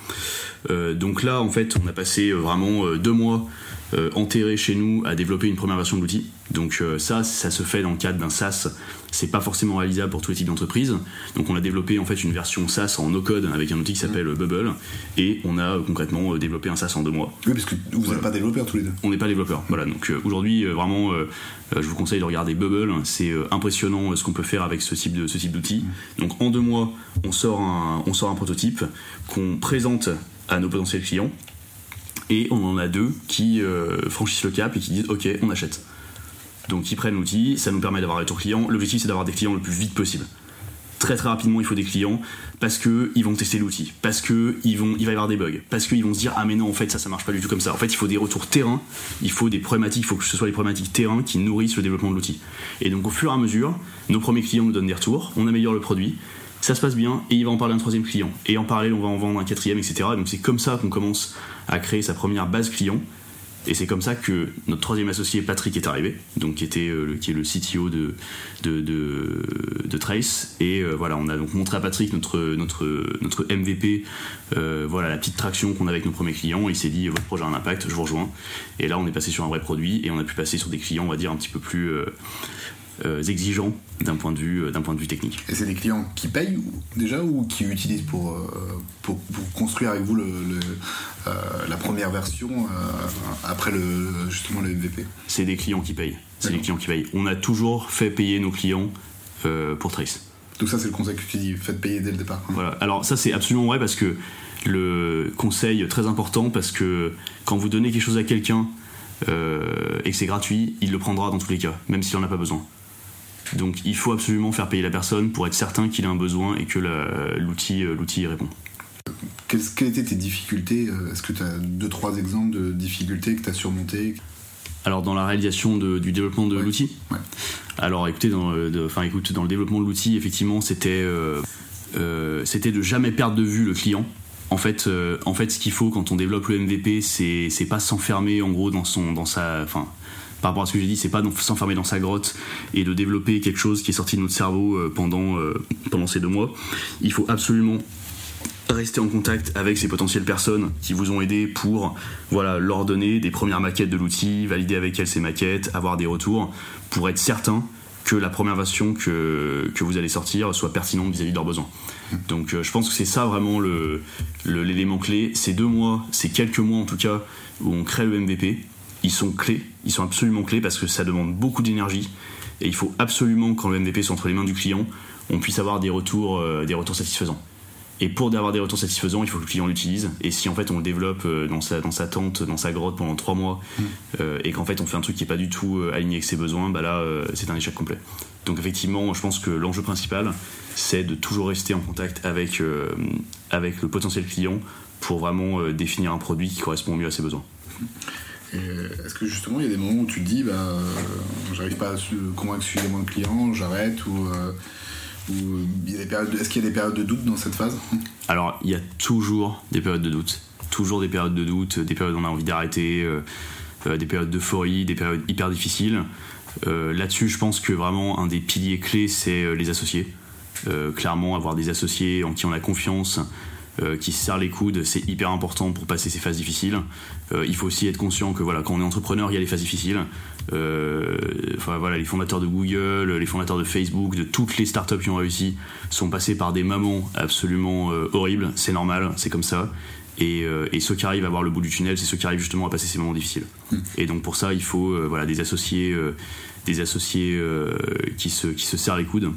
Donc là en fait on a passé vraiment deux mois euh, enterrés chez nous à développer une première version de l'outil. Donc euh, ça, ça se fait dans le cadre d'un SaaS. C'est pas forcément réalisable pour tous les types d'entreprises. Donc on a développé en fait une version SaaS en no-code avec un outil qui s'appelle Bubble et on a euh, concrètement euh, développé un SaaS en deux mois. Oui, parce que vous n'êtes pas développeurs tous les deux. On n'est pas développeur. Voilà. Donc euh, aujourd'hui euh, vraiment, euh, euh, je vous conseille de regarder Bubble. C'est euh, impressionnant euh, ce qu'on peut faire avec ce type de ce type d'outil. Donc en deux mois, on sort un on sort un prototype qu'on présente à nos potentiels clients et on en a deux qui euh, franchissent le cap et qui disent ok on achète. Donc ils prennent l'outil ça nous permet d'avoir un retour client l'objectif c'est d'avoir des clients le plus vite possible. Très très rapidement il faut des clients parce que ils vont tester l'outil parce que ils vont il va y avoir des bugs parce qu'ils vont se dire ah mais non en fait ça ça marche pas du tout comme ça. En fait il faut des retours terrain. Il faut des problématiques il faut que ce soit des problématiques terrain qui nourrissent le développement de l'outil. Et donc au fur et à mesure nos premiers clients nous donnent des retours on améliore le produit ça se passe bien et il va en parler un troisième client. Et en parallèle on va en vendre un quatrième etc donc c'est comme ça qu'on commence à créer sa première base client et c'est comme ça que notre troisième associé Patrick est arrivé, donc qui était euh, qui est le CTO de de, de, Trace. Et euh, voilà, on a donc montré à Patrick notre notre notre MVP, euh, voilà la petite traction qu'on a avec nos premiers clients. Il s'est dit votre projet a un impact, je vous rejoins. Et là, on est passé sur un vrai produit et on a pu passer sur des clients, on va dire un petit peu plus exigeants d'un point de vue euh, point de vue technique. Et c'est des clients qui payent déjà ou qui utilisent pour, euh, pour, pour construire avec vous le, le, euh, la première version euh, après le, justement le MVP? C'est des clients qui payent. C'est des clients qui payent. On a toujours fait payer nos clients euh, pour Trace. Donc ça c'est le conseil que tu dis, faites payer dès le départ. hein. Voilà. Alors ça c'est absolument vrai parce que le conseil très important parce que quand vous donnez quelque chose à quelqu'un euh, et que c'est gratuit, il le prendra dans tous les cas, même s'il en a pas besoin. Donc il faut absolument faire payer la personne pour être certain qu'il a un besoin et que l'outil euh, l'outil y répond. Quelles, quelles étaient tes difficultés euh, Est-ce que tu as deux trois exemples de difficultés que tu as surmontées Alors dans la réalisation de- du développement de Ouais. l'outil. Ouais. Alors écoutez, dans, de- enfin écoute, dans le développement de l'outil, effectivement, c'était euh, euh, c'était de jamais perdre de vue le client. En fait, euh, en fait, ce qu'il faut quand on développe le MVP, c'est c'est pas s'enfermer en gros dans son dans sa, enfin par rapport à ce que j'ai dit, c'est pas s'enfermer dans sa grotte et de développer quelque chose qui est sorti de notre cerveau euh, pendant euh, pendant ces deux mois. Il faut absolument rester en contact avec ces potentielles personnes qui vous ont aidé pour voilà, leur donner des premières maquettes de l'outil, valider avec elles ces maquettes, avoir des retours, pour être certain que la première version que, vous allez sortir soit pertinente vis-à-vis de leurs besoins. Donc euh, je pense que c'est ça vraiment l'élément clé. Ces deux mois, ces quelques mois en tout cas, où on crée le MVP, ils sont clés, ils sont absolument clés parce que ça demande beaucoup d'énergie et il faut absolument quand le MVP soit entre les mains du client, on puisse avoir des retours, euh, des retours satisfaisants. Et pour avoir des retours satisfaisants, il faut que le client l'utilise. Et si en fait on le développe euh, dans sa, dans sa tente, dans sa grotte pendant trois mois, euh, et qu'en fait on fait un truc qui est pas du tout aligné avec ses besoins, bah là euh, c'est un échec complet. Donc effectivement, je pense que l'enjeu principal, c'est de toujours rester en contact avec, euh, avec le potentiel client pour vraiment définir un produit qui correspond mieux à ses besoins. Et Est-ce que justement il y a des moments où tu te dis bah j'arrive pas à convaincre suffisamment le client, j'arrête ou, euh, est-ce qu'il y a des périodes de doute dans cette phase? Alors, il y a toujours des périodes de doute. Toujours des périodes de doute, des périodes où on a envie d'arrêter, euh, des périodes d'euphorie, des périodes hyper difficiles. Là-dessus, je pense que vraiment un des piliers clés, c'est les associés. Clairement, avoir des associés en qui on a confiance, qui se serrent les coudes, c'est hyper important pour passer ces phases difficiles. il faut aussi être conscient que voilà, quand on est entrepreneur, il y a les phases difficiles. enfin voilà, les fondateurs de Google, les fondateurs de Facebook, de toutes les startups qui ont réussi, sont passés par des mamans absolument horribles. C'est normal, c'est comme ça. Et, ceux qui arrivent à voir le bout du tunnel, c'est ceux qui arrivent justement à passer ces moments difficiles. Hmm. Et donc pour ça, il faut voilà, des associés, des associés qui, se, qui se serrent les coudes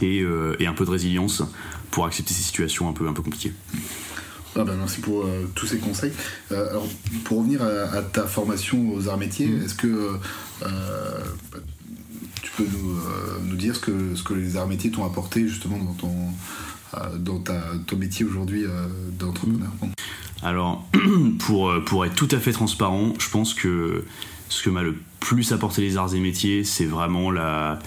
et, et, un peu de résilience pour accepter ces situations un peu, un peu compliquées. Ah ben merci pour euh, tous ces conseils. Euh, alors, pour revenir à, ta formation aux arts métiers, mm. est-ce que euh, tu peux nous, dire ce que, ce que les arts métiers t'ont apporté justement dans ton, dans ta, ton métier aujourd'hui d'entrepreneur mm. Alors, pour, pour être tout à fait transparent, je pense que ce que m'a le plus apporté les arts et métiers, c'est vraiment la,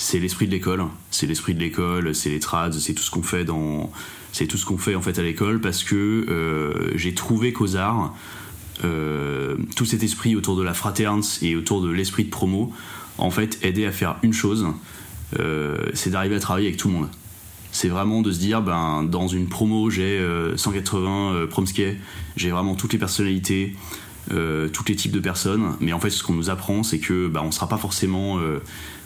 c'est l'esprit de l'école. C'est l'esprit de l'école, c'est les trads, c'est tout ce qu'on fait dans, c'est tout ce qu'on fait en fait à l'école parce que euh, j'ai trouvé qu'aux arts, euh, tout cet esprit autour de la fraternité et autour de l'esprit de promo, en fait, aidait à faire une chose, euh, c'est d'arriver à travailler avec tout le monde. C'est vraiment de se dire, ben, dans une promo, j'ai 180 promskey, j'ai vraiment toutes les personnalités, tous les types de personnes, mais en fait, ce qu'on nous apprend, c'est que ben, on sera pas forcément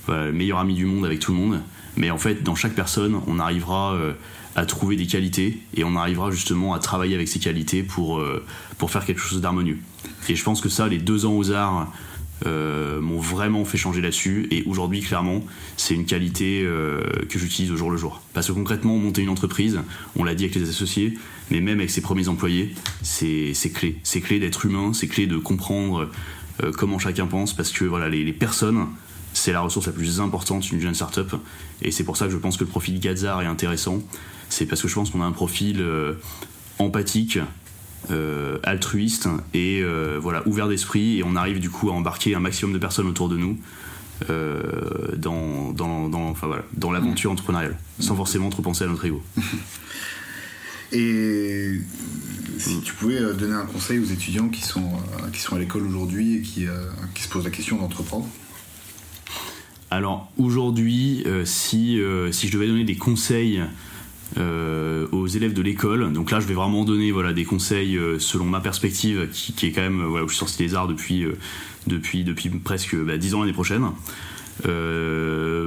le meilleur ami du monde avec tout le monde. Mais en fait, dans chaque personne, on arrivera euh, à trouver des qualités et on arrivera justement à travailler avec ces qualités pour, euh, pour faire quelque chose d'harmonieux. Et je pense que ça, les deux ans aux arts euh, m'ont vraiment fait changer là-dessus. Et aujourd'hui, clairement, c'est une qualité que j'utilise au jour le jour. Parce que concrètement, monter une entreprise, on l'a dit avec les associés, mais même avec ses premiers employés, c'est clé. C'est clé d'être humain, c'est clé de comprendre comment chacun pense, parce que voilà, les personnes c'est la ressource la plus importante d'une jeune startup. Et c'est pour ça que je pense que le profil Gazar est intéressant. C'est parce que je pense qu'on a un profil euh, empathique, euh, altruiste et euh, voilà ouvert d'esprit. Et on arrive du coup à embarquer un maximum de personnes autour de nous. dans, dans, dans, enfin, voilà, dans l'aventure entrepreneuriale, sans forcément trop penser à notre ego. Et si tu pouvais donner un conseil aux étudiants qui sont, qui sont à l'école aujourd'hui et qui, qui se posent la question d'entreprendre? Alors aujourd'hui, euh, si, euh, si je devais donner des conseils euh, aux élèves de l'école, donc là je vais vraiment donner voilà, des conseils selon ma perspective, qui, est quand même, voilà, je suis sorti des arts depuis, depuis, depuis presque bah, 10 ans l'année prochaine.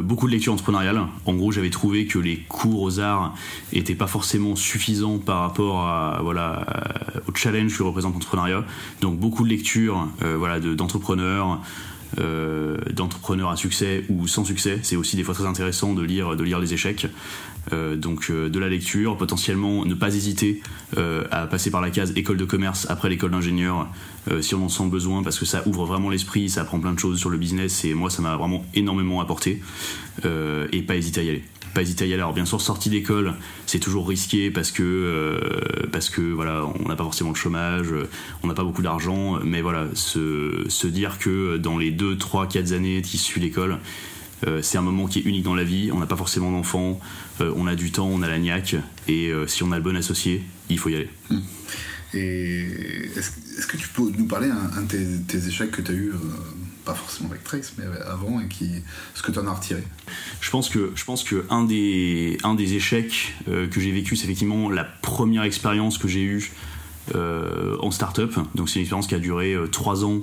beaucoup de lectures entrepreneuriales. En gros, j'avais trouvé que les cours aux arts n'étaient pas forcément suffisants par rapport à, voilà, au challenge que représente l'entrepreneuriat. Donc beaucoup de lectures voilà, d'entrepreneurs. Euh, d'entrepreneurs à succès ou sans succès. C'est aussi des fois très intéressant de lire, de les échecs. Euh, donc euh, de la lecture, potentiellement ne pas hésiter à passer par la case école de commerce après l'école d'ingénieur si on en sent besoin parce que ça ouvre vraiment l'esprit, ça apprend plein de choses sur le business et moi ça m'a vraiment énormément apporté et pas hésiter à y aller pas hésiter à y aller. Alors bien sûr, sortie d'école, c'est toujours risqué parce que euh, parce que voilà, on n'a pas forcément le chômage, on n'a pas beaucoup d'argent, mais voilà, se, se, dire que dans les 2, 3, 4 années qui suivent l'école, euh, c'est un moment qui est unique dans la vie, on n'a pas forcément d'enfants, euh, on a du temps, on a la niaque, et si on a le bon associé, il faut y aller. Hum. Et est-ce que tu peux nous parler un, de tes, tes, échecs que tu as eu pas forcément avec Trace, mais avant, et qui, ce que tu en as retiré Je pense que, je pense que un, des, un des échecs euh, que j'ai vécu, c'est effectivement la première expérience que j'ai eue euh, en startup. Donc c'est une expérience qui a duré euh, trois ans,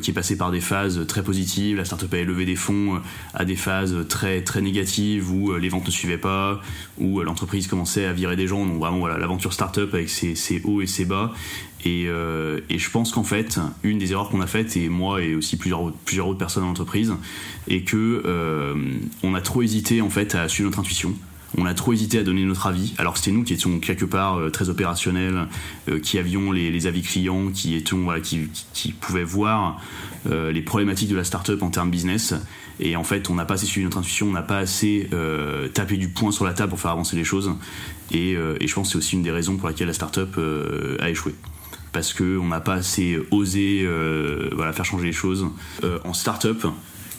qui est passée par des phases très positives. La startup a levé des fonds à des phases très très négatives où les ventes ne suivaient pas, où l'entreprise commençait à virer des gens. Donc vraiment voilà l'aventure startup avec ses, hauts et ses bas. Euh, et, je pense qu'en fait, une des erreurs qu'on a faites, et moi et aussi plusieurs, plusieurs autres personnes dans l'entreprise, est que euh, on a trop hésité en fait à suivre notre intuition. On a trop hésité à donner notre avis, alors c'était nous qui étions quelque part euh, très opérationnels, qui avions les, avis clients, qui étions qui, pouvaient voir les problématiques de la startup en termes business. Et en fait, on n'a pas assez suivi notre intuition, on n'a pas assez tapé du poing sur la table pour faire avancer les choses. Et, je pense que c'est aussi une des raisons pour laquelle la startup a échoué parce qu'on n'a pas assez osé euh, faire changer les choses. Euh, en start-up,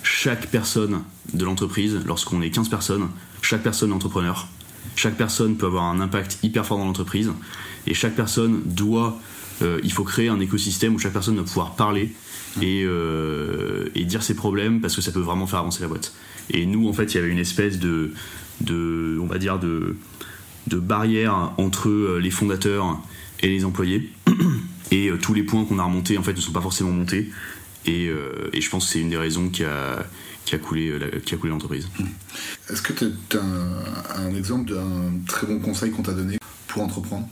chaque personne de l'entreprise, lorsqu'on est 15 personnes, chaque personne est entrepreneur. Chaque personne peut avoir un impact hyper fort dans l'entreprise. Et chaque personne doit. Euh, il faut créer un écosystème où chaque personne doit pouvoir parler et, et, dire ses problèmes parce que ça peut vraiment faire avancer la boîte. Et nous, en fait, il y avait une espèce de. de on va dire de de barrière entre les fondateurs et les employés. Et tous les points qu'on a remontés en fait ne sont pas forcément montés. Et, et je pense que c'est une des raisons qui a, qui a coulé, qui a coulé l'entreprise. Est-ce que tu as un, un exemple d'un très bon conseil qu'on t'a donné pour entreprendre?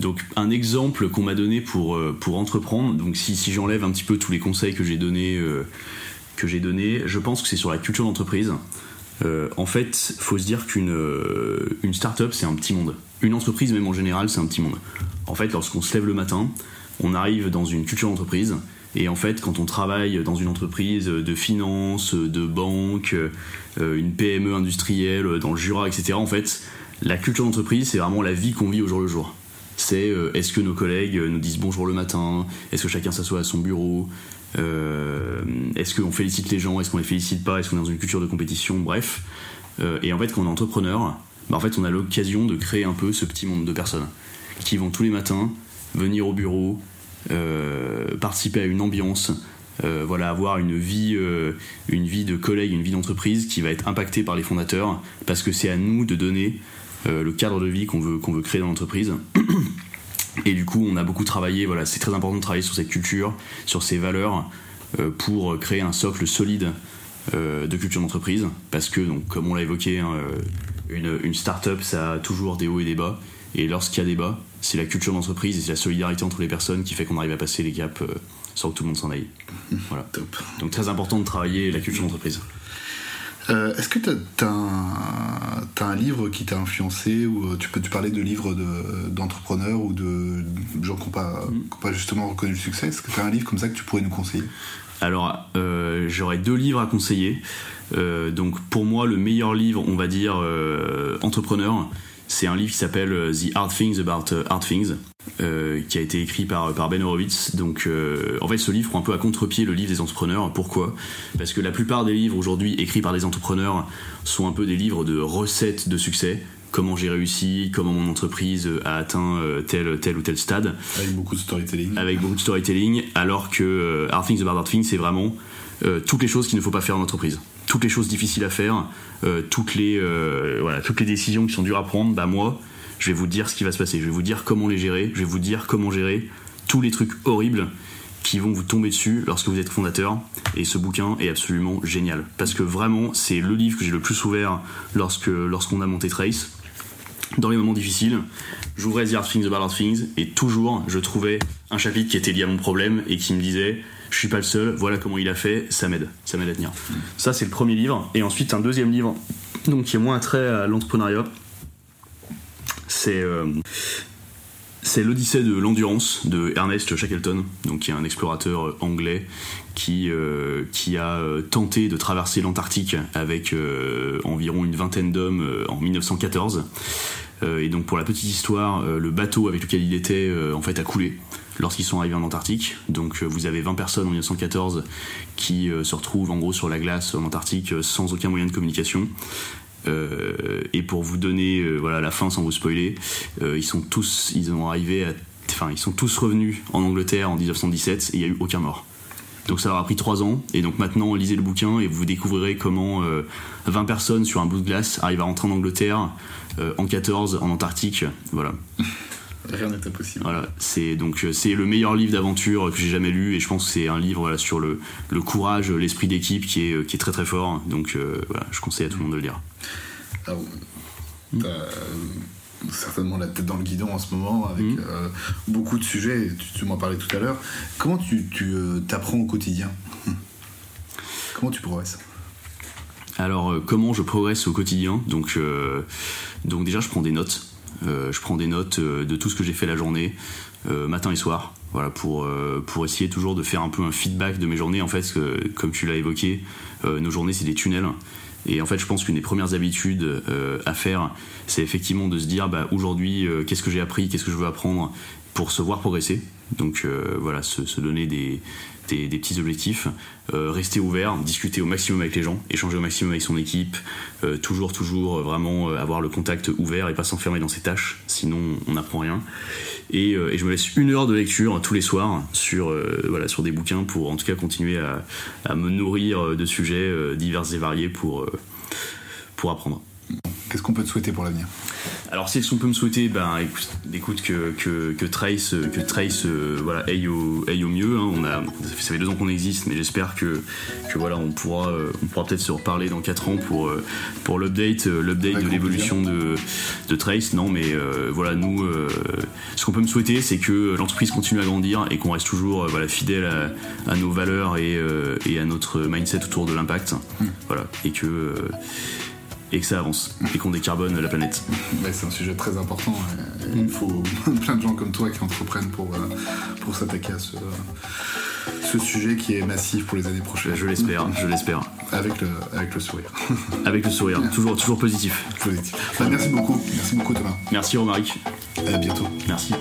Donc un exemple qu'on m'a donné pour, pour entreprendre, donc si, si j'enlève un petit peu tous les conseils que j'ai donnés, que j'ai donné, je pense que c'est sur la culture d'entreprise. Euh, en fait, faut se dire qu'une euh, une start-up, c'est un petit monde. Une entreprise, même en général, c'est un petit monde. En fait, lorsqu'on se lève le matin, on arrive dans une culture d'entreprise. Et en fait, quand on travaille dans une entreprise de finance, de banque, euh, une PME industrielle, dans le Jura, etc., en fait, la culture d'entreprise, c'est vraiment la vie qu'on vit au jour le jour. C'est est-ce que nos collègues nous disent bonjour le matin? Est-ce que chacun s'assoit à son bureau? Euh, est-ce qu'on félicite les gens? Est-ce qu'on les félicite pas? Est-ce qu'on est dans une culture de compétition? Bref. Euh, et en fait, quand on est entrepreneur, bah, en fait, on a l'occasion de créer un peu ce petit monde de personnes qui vont tous les matins venir au bureau, euh, participer à une ambiance, voilà, avoir une vie, une vie de collègue, une vie d'entreprise qui va être impactée par les fondateurs, parce que c'est à nous de donner le cadre de vie qu'on veut, qu'on veut créer dans l'entreprise. Et du coup, on a beaucoup travaillé, voilà, c'est très important de travailler sur cette culture, sur ces valeurs, euh, pour créer un socle solide euh, de culture d'entreprise. Parce que, donc, comme on l'a évoqué, hein, euh, une, une start-up, ça a toujours des hauts et des bas. Et lorsqu'il y a des bas, c'est la culture d'entreprise et c'est la solidarité entre les personnes qui fait qu'on arrive à passer les gaps sans que tout le monde s'en aille. Voilà. Top. Donc, très important de travailler la culture d'entreprise. Euh, est-ce que tu as, un livre qui t'a influencé ou euh, tu peux tu parler de livres d'entrepreneurs ou de gens qui n'ont pas, pas, justement reconnu le succès Est-ce que tu as un livre comme ça que tu pourrais nous conseiller? Alors, euh, j'aurais deux livres à conseiller. donc, pour moi, le meilleur livre, on va dire, entrepreneur, c'est un livre qui s'appelle euh, The Hard Things About euh, Hard Things, euh, qui a été écrit par, par Ben Horowitz. Donc, en fait, ce livre prend un peu à contre-pied le livre des entrepreneurs. Pourquoi? Parce que la plupart des livres aujourd'hui écrits par des entrepreneurs sont un peu des livres de recettes de succès. Comment j'ai réussi, comment mon entreprise a atteint tel, tel ou tel stade. Avec beaucoup de storytelling. Avec beaucoup de storytelling, alors que Hard Things About Hard Things, c'est vraiment toutes les choses qu'il ne faut pas faire en entreprise toutes les choses difficiles à faire, toutes, les, euh, voilà, toutes les décisions qui sont dures à prendre, bah moi, je vais vous dire ce qui va se passer. Je vais vous dire comment les gérer. Je vais vous dire comment gérer tous les trucs horribles qui vont vous tomber dessus lorsque vous êtes fondateur. Et ce bouquin est absolument génial. Parce que vraiment, c'est le livre que j'ai le plus ouvert lorsque, lorsqu'on a monté Trace. Dans les moments difficiles, j'ouvrais The Hard Things About Hard Things et toujours je trouvais un chapitre qui était lié à mon problème et qui me disait je suis pas le seul, voilà comment il a fait, ça m'aide, ça m'aide à tenir. Ça c'est le premier livre, et ensuite un deuxième livre, donc qui est moins trait à l'entrepreneuriat, c'est euh, c'est l'Odyssée de l'endurance de Ernest Shackleton, qui est un explorateur anglais qui, euh, a euh, tenté de traverser l'Antarctique avec environ une vingtaine d'hommes en 1914. et donc pour la petite histoire, le bateau avec lequel il était en fait a coulé lorsqu'ils sont arrivés en Antarctique. Donc euh, vous avez 20 personnes en 1914 qui euh, se retrouvent en gros sur la glace en Antarctique euh, sans aucun moyen de communication. et pour vous donner voilà la fin sans vous spoiler, ils sont tous ils ont arrivé enfin ils sont tous revenus en Angleterre en 1917 et il n'y a eu aucun mort. Donc ça leur a pris 3 ans et donc maintenant lisez le bouquin et vous découvrirez comment 20 personnes sur un bout de glace arrivent à rentrer en Angleterre en 14 en Antarctique, voilà. Rien n'est impossible. Voilà, c'est donc euh, c'est le meilleur livre d'aventure que j'ai jamais lu et je pense que c'est un livre sur le, le courage, l'esprit d'équipe qui est, euh, qui est très très fort. Donc euh, voilà, je conseille à tout le monde de le lire. Ah certainement la tête dans le guidon en ce moment avec mm. beaucoup de sujets. Tu, m'en parlais tout à l'heure. Comment tu, tu t'apprends au quotidien? Comment tu progresses? Alors comment je progresse au quotidien? Donc donc déjà je prends des notes. Euh, je prends des notes euh, de tout ce que j'ai fait la journée, euh, matin et soir, voilà, pour, essayer toujours de faire un peu un feedback de mes journées. En fait, comme tu l'as évoqué, nos journées, c'est des tunnels. Et en fait, je pense qu'une des premières habitudes à faire, c'est effectivement de se dire, bah, aujourd'hui, qu'est-ce que j'ai appris, qu'est-ce que je veux apprendre pour se voir progresser. Donc voilà, se, donner des, des, petits objectifs, euh, rester ouvert, discuter au maximum avec les gens, échanger au maximum avec son équipe, euh, toujours, toujours euh, vraiment avoir le contact ouvert et pas s'enfermer dans ses tâches, sinon on n'apprend rien. Et, je me laisse une heure de lecture tous les soirs sur, voilà, sur des bouquins pour en tout cas continuer à, à me nourrir de sujets divers et variés pour, pour apprendre. Qu'est-ce qu'on peut te souhaiter pour l'avenir? Alors si ce qu'on peut me souhaiter, ben écoute, écoute que, que, que, Trace, que Trace euh, voilà, aille, au, aille au mieux. Hein. On a, ça fait deux ans qu'on existe, mais j'espère que, que voilà, on pourra, euh, on pourra peut-être se reparler dans 4 ans pour, euh, pour l'update, l'update de l'évolution de, de Trace. Non, mais voilà, nous, ce qu'on peut me souhaiter, c'est que l'entreprise continue à grandir et qu'on reste toujours voilà, fidèle à, à, nos valeurs et, et, à notre mindset autour de l'impact. Hmm. Voilà, et que et que ça avance et qu'on décarbone la planète. c'est un sujet très important. Il faut plein de gens comme toi qui entreprennent pour, euh, pour s'attaquer à ce, ce sujet qui est massif pour les années prochaines. Je l'espère, je l'espère. Avec le, avec le sourire. Avec le sourire, toujours, toujours positif. Positif. Bah, merci beaucoup, merci beaucoup Thomas. Merci Romaric. À bientôt. Merci.